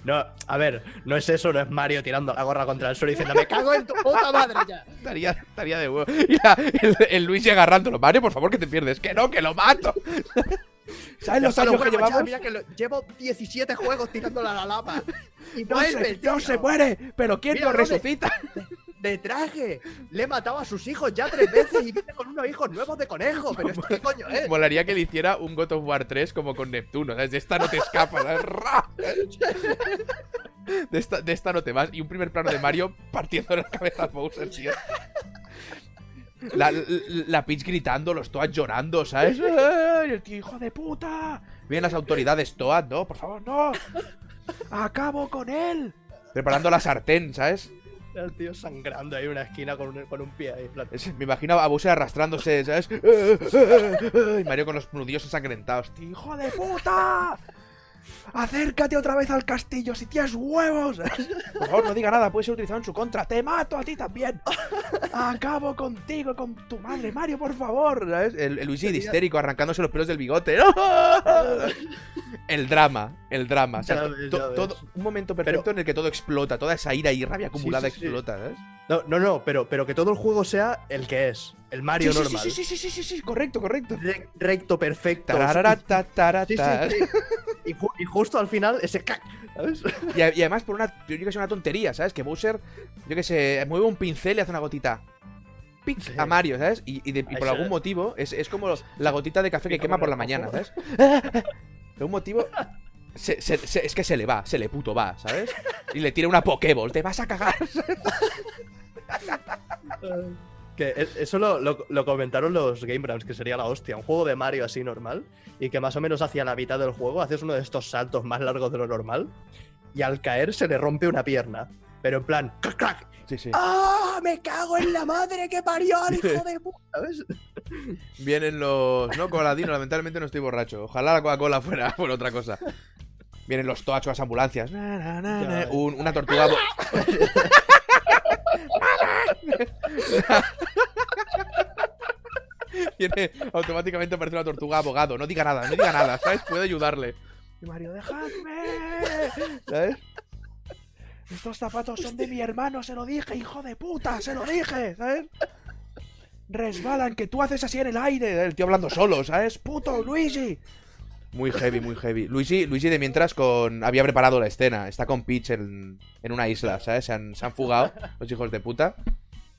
No, a ver, no es eso, no es Mario tirando la gorra contra el suelo y diciendo ¡Me cago en tu puta madre ya! estaría, estaría de huevo. Y la- el, el Luigi agarrándolo. Mario, por favor, que te pierdes. Que no, que lo mato. ¿Sabes los años que ya, llevamos? mira que lo- llevo 17 juegos tirándole a la lava. Y No vuelve se, no se muere, pero ¿quién Mira lo dónde- resucita? De traje. Le he matado a sus hijos ya tres veces y viene con unos hijos nuevos de conejo. Pero esto qué coño es. Molaría que le hiciera un God of War 3 como con Neptuno. ¿sabes? De esta no te escapas. De esta, de esta no te vas. Y un primer plano de Mario partiendo la cabeza a Bowser, tío. La, la, la Peach gritando, los Toads llorando, ¿sabes? ¡Eh! Y el tío, hijo de puta. Vienen las autoridades Toad, no, por favor, no. Acabo con él. Preparando la sartén, ¿sabes? El tío sangrando ahí en una esquina con un, con un pie ahí. Es- me imagino a Bowser arrastrándose, ¿sabes? Y Mario con los nudillos ensangrentados. ¡Tío, ¡Hijo de puta! Acércate otra vez al castillo si tienes huevos. Por favor, no diga nada, puede ser utilizado en su contra. Te mato a ti también. Acabo contigo, con tu madre, Mario, por favor. ¿Sabes? El, el Luigi histérico arrancándose los pelos del bigote. El drama, el drama. O sea, ves, to- todo, un momento perfecto en el que todo explota, toda esa ira y rabia acumulada sí, sí. explota, ¿sabes? No, no, no, pero, pero que todo el juego sea el que es. El Mario sí, sí, normal. Sí, sí, sí, sí, sí, sí, correcto, correcto. Re- recto, perfecto. Tararara, ta, tara, Sí, sí, ta. sí. Y, ju- y justo al final, ese cac, ¿sabes? Y, además por una, yo creo que es una tontería, ¿sabes? Que Bowser, yo que sé, mueve un pincel y hace una gotita. Pic Sí. a Mario, ¿sabes? Y, y de- y por algún motivo es, es como la gotita de café que quema por la mañana. ¿sabes? Por un motivo. se- se- se- es que se le va, se le puto va, ¿sabes? Y le tira una Pokéball, te vas a cagar. Que e- eso lo, lo- lo comentaron los Game Grumps, que sería la hostia. Un juego de Mario así normal, y que más o menos hacia la mitad del juego haces uno de estos saltos más largos de lo normal, y al caer se le rompe una pierna. Pero en plan, ¡crac, crac! Sí, sí. ¡Ah! ¡Me cago en la madre que parió al hijo de puta! ¿Sabes? Vienen los. No, Coladino, lamentablemente no estoy borracho. Ojalá la Coca-Cola fuera por otra cosa. Vienen los toachos, las ambulancias. Na, na, na. Un- una tortuga. Viene automáticamente aparece una tortuga abogado. No diga nada, no diga nada, ¿sabes? Puedo ayudarle. Mario, dejadme. ¿Sabes? Estos zapatos son de mi hermano, se lo dije, hijo de puta, se lo dije, ¿sabes? Resbalan, que tú haces así en el aire. El tío hablando solo, ¿sabes? Puto Luigi. Muy heavy, muy heavy. Luigi, Luigi de mientras con había preparado la escena. Está con Peach en, en una isla, ¿sabes? Se han, se han fugado los hijos de puta.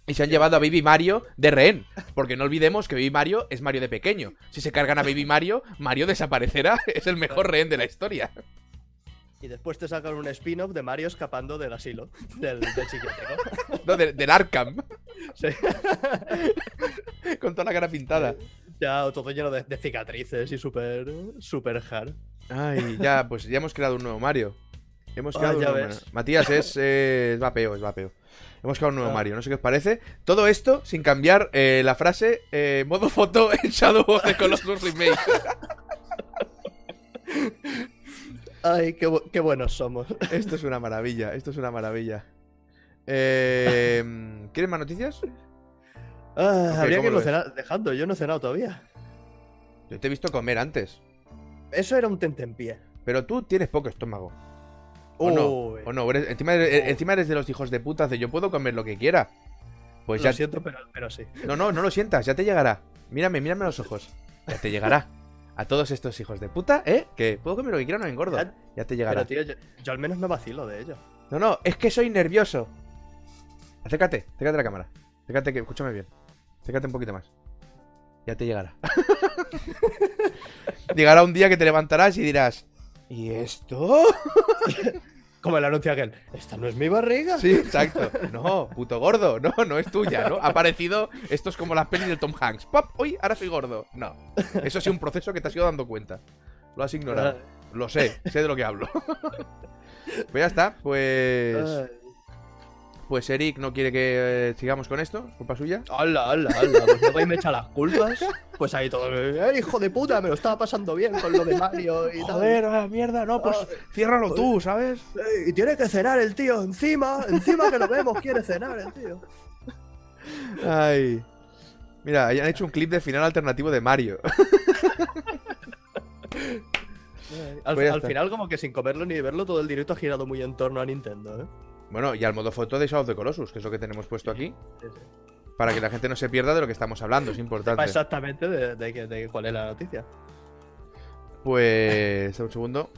Y se han llevado a Baby Mario de rehén. Porque no olvidemos que Baby Mario es Mario de pequeño. Si se cargan a Baby Mario, Mario desaparecerá. Es el mejor rehén de la historia. Y después te sacan un spin-off de Mario escapando del asilo, del, del. No, de- del Arkham. Sí. Con toda la cara pintada. Ya todo lleno de, de cicatrices y súper súper hard. Ay, ya, pues ya hemos creado un nuevo Mario. Hemos creado Ah, un ya nuevo ves. Mario. Matías es, eh, es vapeo, es vapeo. Hemos creado un nuevo Ah. Mario, no sé qué os parece. Todo esto sin cambiar eh, la frase eh, modo foto en Shadow of the Colossus Remake. Ay, qué, bu- qué buenos somos. Esto es una maravilla, esto es una maravilla. Eh, ¿Quieren más noticias? Ah, habría ¿cómo que lo irlo cenar- dejando, yo no he cenado todavía. Yo te he visto comer antes. Eso era un tentempié. Pero tú tienes poco estómago. ¿O no? ¿O no? Eres- encima, eres, encima eres de los hijos de puta de yo puedo comer lo que quiera. Pues lo ya, siento, pero, pero sí. No, no, no lo sientas, ya te llegará. Mírame, mírame a los ojos. Ya te llegará. A todos estos hijos de puta, ¿eh? Que puedo comer lo que quiera, no me engordo. Ya- Ya te llegará. Pero tío, yo, yo al menos me vacilo de ello. No, no, es que soy nervioso. Acércate, acércate a la cámara. Acércate, que escúchame bien. Acércate un poquito más. Ya te llegará. llegará un día que te levantarás y dirás. ¿Y esto? Como el anuncio aquel. ¿Esta no es mi barriga? Sí, exacto. No, puto gordo. No, no es tuya, ¿no? Ha aparecido. Esto es como las pelis del Tom Hanks. ¡Pop! ¡Uy! Ahora soy gordo. No. Eso ha sido un proceso que te has ido dando cuenta. Lo has ignorado. Lo sé, sé de lo que hablo. pues ya está. Pues. Pues Eric no quiere que eh, sigamos con esto. ¿Es culpa suya? Hola, hola, hola. Pues luego ahí me echa las culpas. Pues ahí todo. "Eh, hijo de puta! Me lo estaba pasando bien con lo de Mario y tal. Joder, ah, mierda, no, pues Ay, ciérralo tú, ¿sabes? Eh, Y tiene que cenar el tío encima. Encima que lo vemos, quiere cenar el tío. Ay. Mira, hayan hecho un clip de final alternativo de Mario. Al, Pues al final, como que sin comerlo ni verlo, todo el directo ha girado muy en torno a Nintendo, ¿eh? Bueno, y al modo foto de Shadow of the Colossus, que es lo que tenemos puesto aquí. Sí, sí. Para que la gente no se pierda de lo que estamos hablando, es importante. Exactamente de, de de cuál es la noticia. Pues. Un segundo.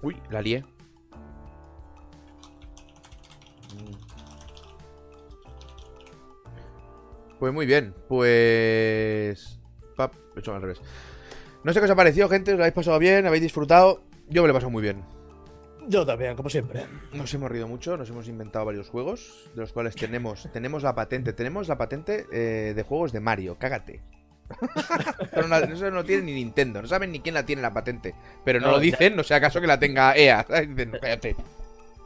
Uy, la lié. Pues muy bien, pues. Pap, he hecho al revés. No sé qué os ha parecido, gente. ¿Os lo habéis pasado bien? ¿Habéis disfrutado? Yo me lo he pasado muy bien. Yo también, como siempre. Nos hemos rido mucho, nos hemos inventado varios juegos, de los cuales tenemos, tenemos la patente, tenemos la patente eh, de juegos de Mario, cágate. Pero no, eso no tiene ni Nintendo, no saben ni quién la tiene la patente, pero no, No, lo ya- dicen, no sea acaso que la tenga EA, ¿sabes? Dicen, cállate.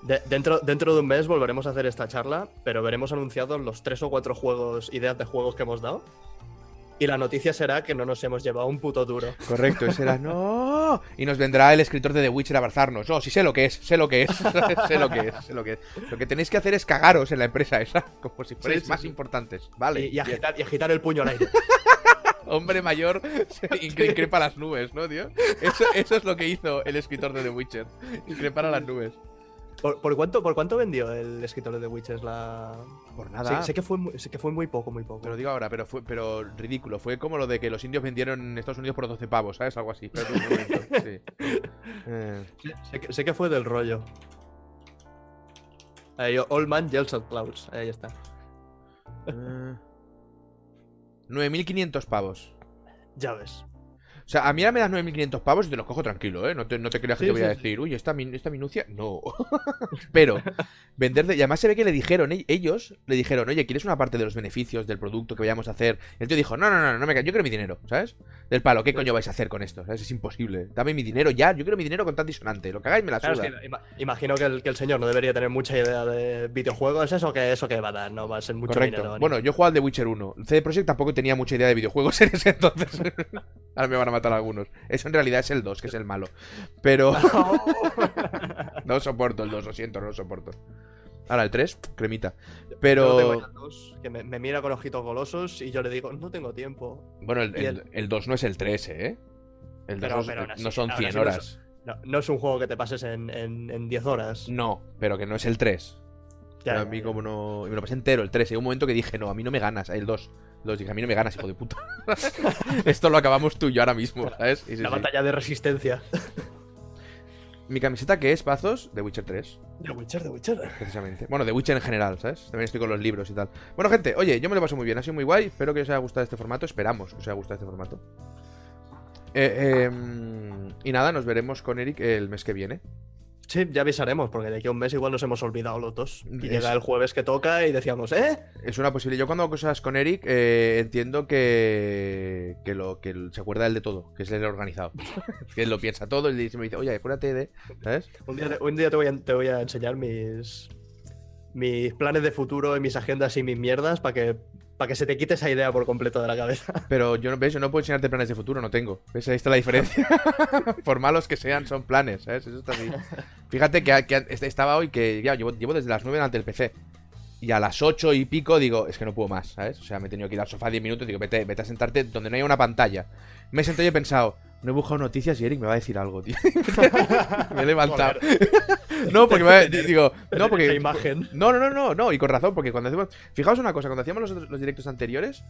De- dentro, dentro de un mes volveremos a hacer esta charla, pero veremos anunciados los tres o cuatro juegos, ideas de juegos que hemos dado. Y la noticia será que no nos hemos llevado un puto duro. Correcto, ese era no. Y nos vendrá el escritor de The Witcher a abrazarnos. No, sí sé lo que es, sé lo que es, sé lo que es, sé lo que es. Lo que tenéis que hacer es cagaros en la empresa esa, como si fuerais Sí, sí, más sí. importantes. Vale. Y, agitar, y agitar el puño al aire. Hombre mayor increpa las nubes, ¿no, tío? Eso, eso es lo que hizo el escritor de The Witcher. Increpar a las nubes. ¿Por, por cuánto, ¿Por cuánto vendió el escritor de The Witcher la...? Por nada. Sé, sé que fue muy, sé que fue muy poco, muy poco. Te lo digo ahora, pero fue pero ridículo. Fue como lo de que los indios vendieron en Estados Unidos por 12 pavos, ¿sabes? Algo así. Espérate un momento, sí. Eh, Sé, sé que, sé que fue del rollo. Ahí, Old Man Yells at Clouds. Ahí está. eh. 9.500 pavos. Ya ves. O sea, a mí ahora me das 9.500 pavos y te los cojo tranquilo, ¿eh? No te, no te creas que Sí, te voy a sí, decir, uy, esta, min- esta minucia. No. Pero, vender de... Y además se ve que le dijeron, ellos le dijeron, oye, ¿quieres una parte de los beneficios del producto que vayamos a hacer? El tío dijo, no, no, no, no me ca- yo quiero mi dinero, ¿sabes? Del palo, ¿qué coño vais a hacer con esto? ¿Sabes? Es imposible. Dame mi dinero ya, yo quiero mi dinero con tan disonante. Lo que hagáis me la Claro, suda. es que ima- imagino que el, que el señor no debería tener mucha idea de videojuegos. Eso que eso que va a dar, no va a ser mucho Correcto. dinero. ni- bueno, yo jugaba al The Witcher 1. CD Projekt tampoco tenía mucha idea de videojuegos en ese entonces. Ahora me van a matar algunos. Eso en realidad es el 2, que es el malo. Pero no soporto el 2, lo siento, no lo soporto. Ahora el 3, cremita. Yo tengo Pero ya dos que me, me mira con ojitos golosos y yo le digo, no tengo tiempo. bueno, el, el, el 2 no es el 3, ¿eh? El 2 Pero- no- pero aún así- no son aún 100 así no horas. No, no es un juego que te pases en, en, en 10 horas. No, pero que no es el 3. Ya, Pero a ya, mí ya. como no... y me lo pasé entero, el 3. Hay un momento que dije, no, a mí no me ganas. El 2. Los dije, a mí no me ganas, hijo de puta. Esto lo acabamos tú y yo ahora mismo, ¿sabes? Sí, La sí. batalla de resistencia. Mi camiseta que es, Pazos, de Witcher 3, The Witcher, The Witcher. precisamente. Bueno, de Witcher en general, ¿sabes? También estoy con los libros y tal. Bueno, gente, oye, yo me lo paso muy bien, ha sido muy guay. Espero que os haya gustado este formato. Esperamos que os haya gustado este formato. Eh, em, y nada, nos veremos con Eric el mes que viene. Sí, ya avisaremos, porque de aquí a un mes igual nos hemos olvidado los dos. Y Es- llega el jueves que toca y decíamos, ¿eh? Es una posibilidad. Yo cuando hago cosas con Eric eh, entiendo que, que, lo, que se acuerda él de todo, que es el organizado. que él lo piensa todo y me dice, oye, acuérdate de... ¿Sabes? Un día, te- un día te, voy a, te voy a enseñar mis, mis planes de futuro y mis agendas y mis mierdas para que, para que se te quite esa idea por completo de la cabeza. Pero yo no, ¿ves? Yo no puedo enseñarte planes de futuro, no tengo. ¿Ves? Ahí está la diferencia. Por malos que sean, son planes, ¿sabes? Eso está así. Fíjate que, que est- estaba hoy que llevo desde las 9 delante del PC. Y a las 8 y pico digo, es que no puedo más, ¿sabes? O sea, me he tenido que ir al sofá 10 minutos y digo, vete, vete a sentarte donde no haya una pantalla. Me he sentado y he pensado, no he buscado noticias y Eric me va a decir algo, tío. me he levantado. no, porque me digo, no, porque imagen. no, no, no, no, no, y con razón, porque cuando hacemos. Fijaos una cosa, cuando hacíamos los, los directos anteriores,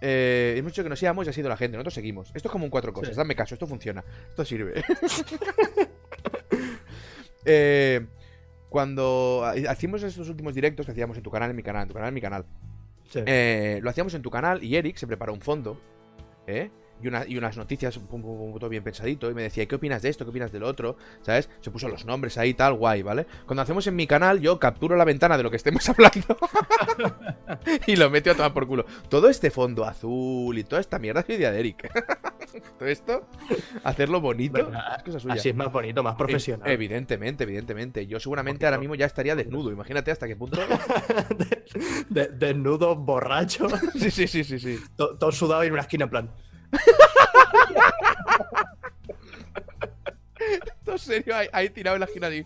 eh, es mucho que nos íbamos y ha sido la gente, nosotros seguimos. Esto es como un cuatro cosas, Sí. dame caso, esto funciona, esto sirve. Eh, cuando ha- hacíamos estos últimos directos que hacíamos en tu canal, en mi canal, en tu canal, en mi canal, Sí. eh, lo hacíamos en tu canal y Eric se preparó un fondo, ¿eh? Y, una- y unas noticias, pum, pum, pum, todo bien pensadito, y me decía, ¿qué opinas de esto? ¿Qué opinas del otro? ¿Sabes? Se puso los nombres ahí, tal, guay, ¿vale? Cuando hacemos en mi canal, yo capturo la ventana de lo que estemos hablando y lo meto a tomar por culo. Todo este fondo azul y toda esta mierda es idea de Eric. todo esto, hacerlo bonito, es cosa suya. Así es más bonito, más profesional. E- Evidentemente, evidentemente. Yo seguramente ahora mismo ya estaría desnudo. Imagínate hasta qué punto. De- desnudo, borracho, Sí, sí, sí, sí, sí. to- todo sudado y en una esquina en plan. Todo serio, ahí, ahí tirado en la esquina así.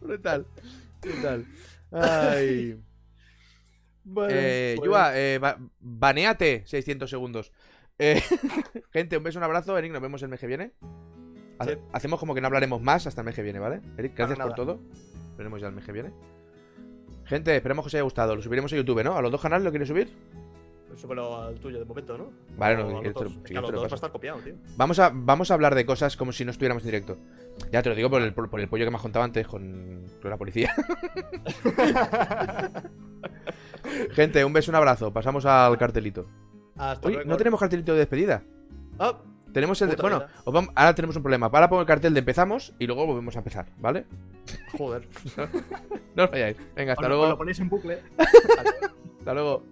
Brutal. Brutal. Ay. Bueno, Eh, pues- Yua, eh, ba- baneate 600 segundos. Eh, gente, un beso, un abrazo. Eric, nos vemos el mes que viene. Ha- Sí. Hacemos como que no hablaremos más hasta el mes que viene, ¿vale? Eric, gracias por todo. Nos veremos ya el mes que viene. Gente, esperemos que os haya gustado. Lo subiremos a YouTube, ¿no? ¿A los dos canales lo quieres subir? Súbelo al tuyo de momento, ¿no? Vale, no, dos va a estar copiado, tío. Vamos a, vamos a hablar de cosas como si no estuviéramos en directo. Ya te lo digo por el, por, por el pollo que me has contado antes con, con la policía. Gente, un beso, un abrazo. Pasamos al cartelito. Hasta Uy, luego. no tenemos cartelito de despedida. Ah, Tenemos el de- bueno, vamos- ahora tenemos un problema. Ahora pongo el cartel de empezamos y luego volvemos a empezar, ¿vale? joder. No os vayáis. Venga, hasta os luego. lo ponéis en bucle. Hasta luego.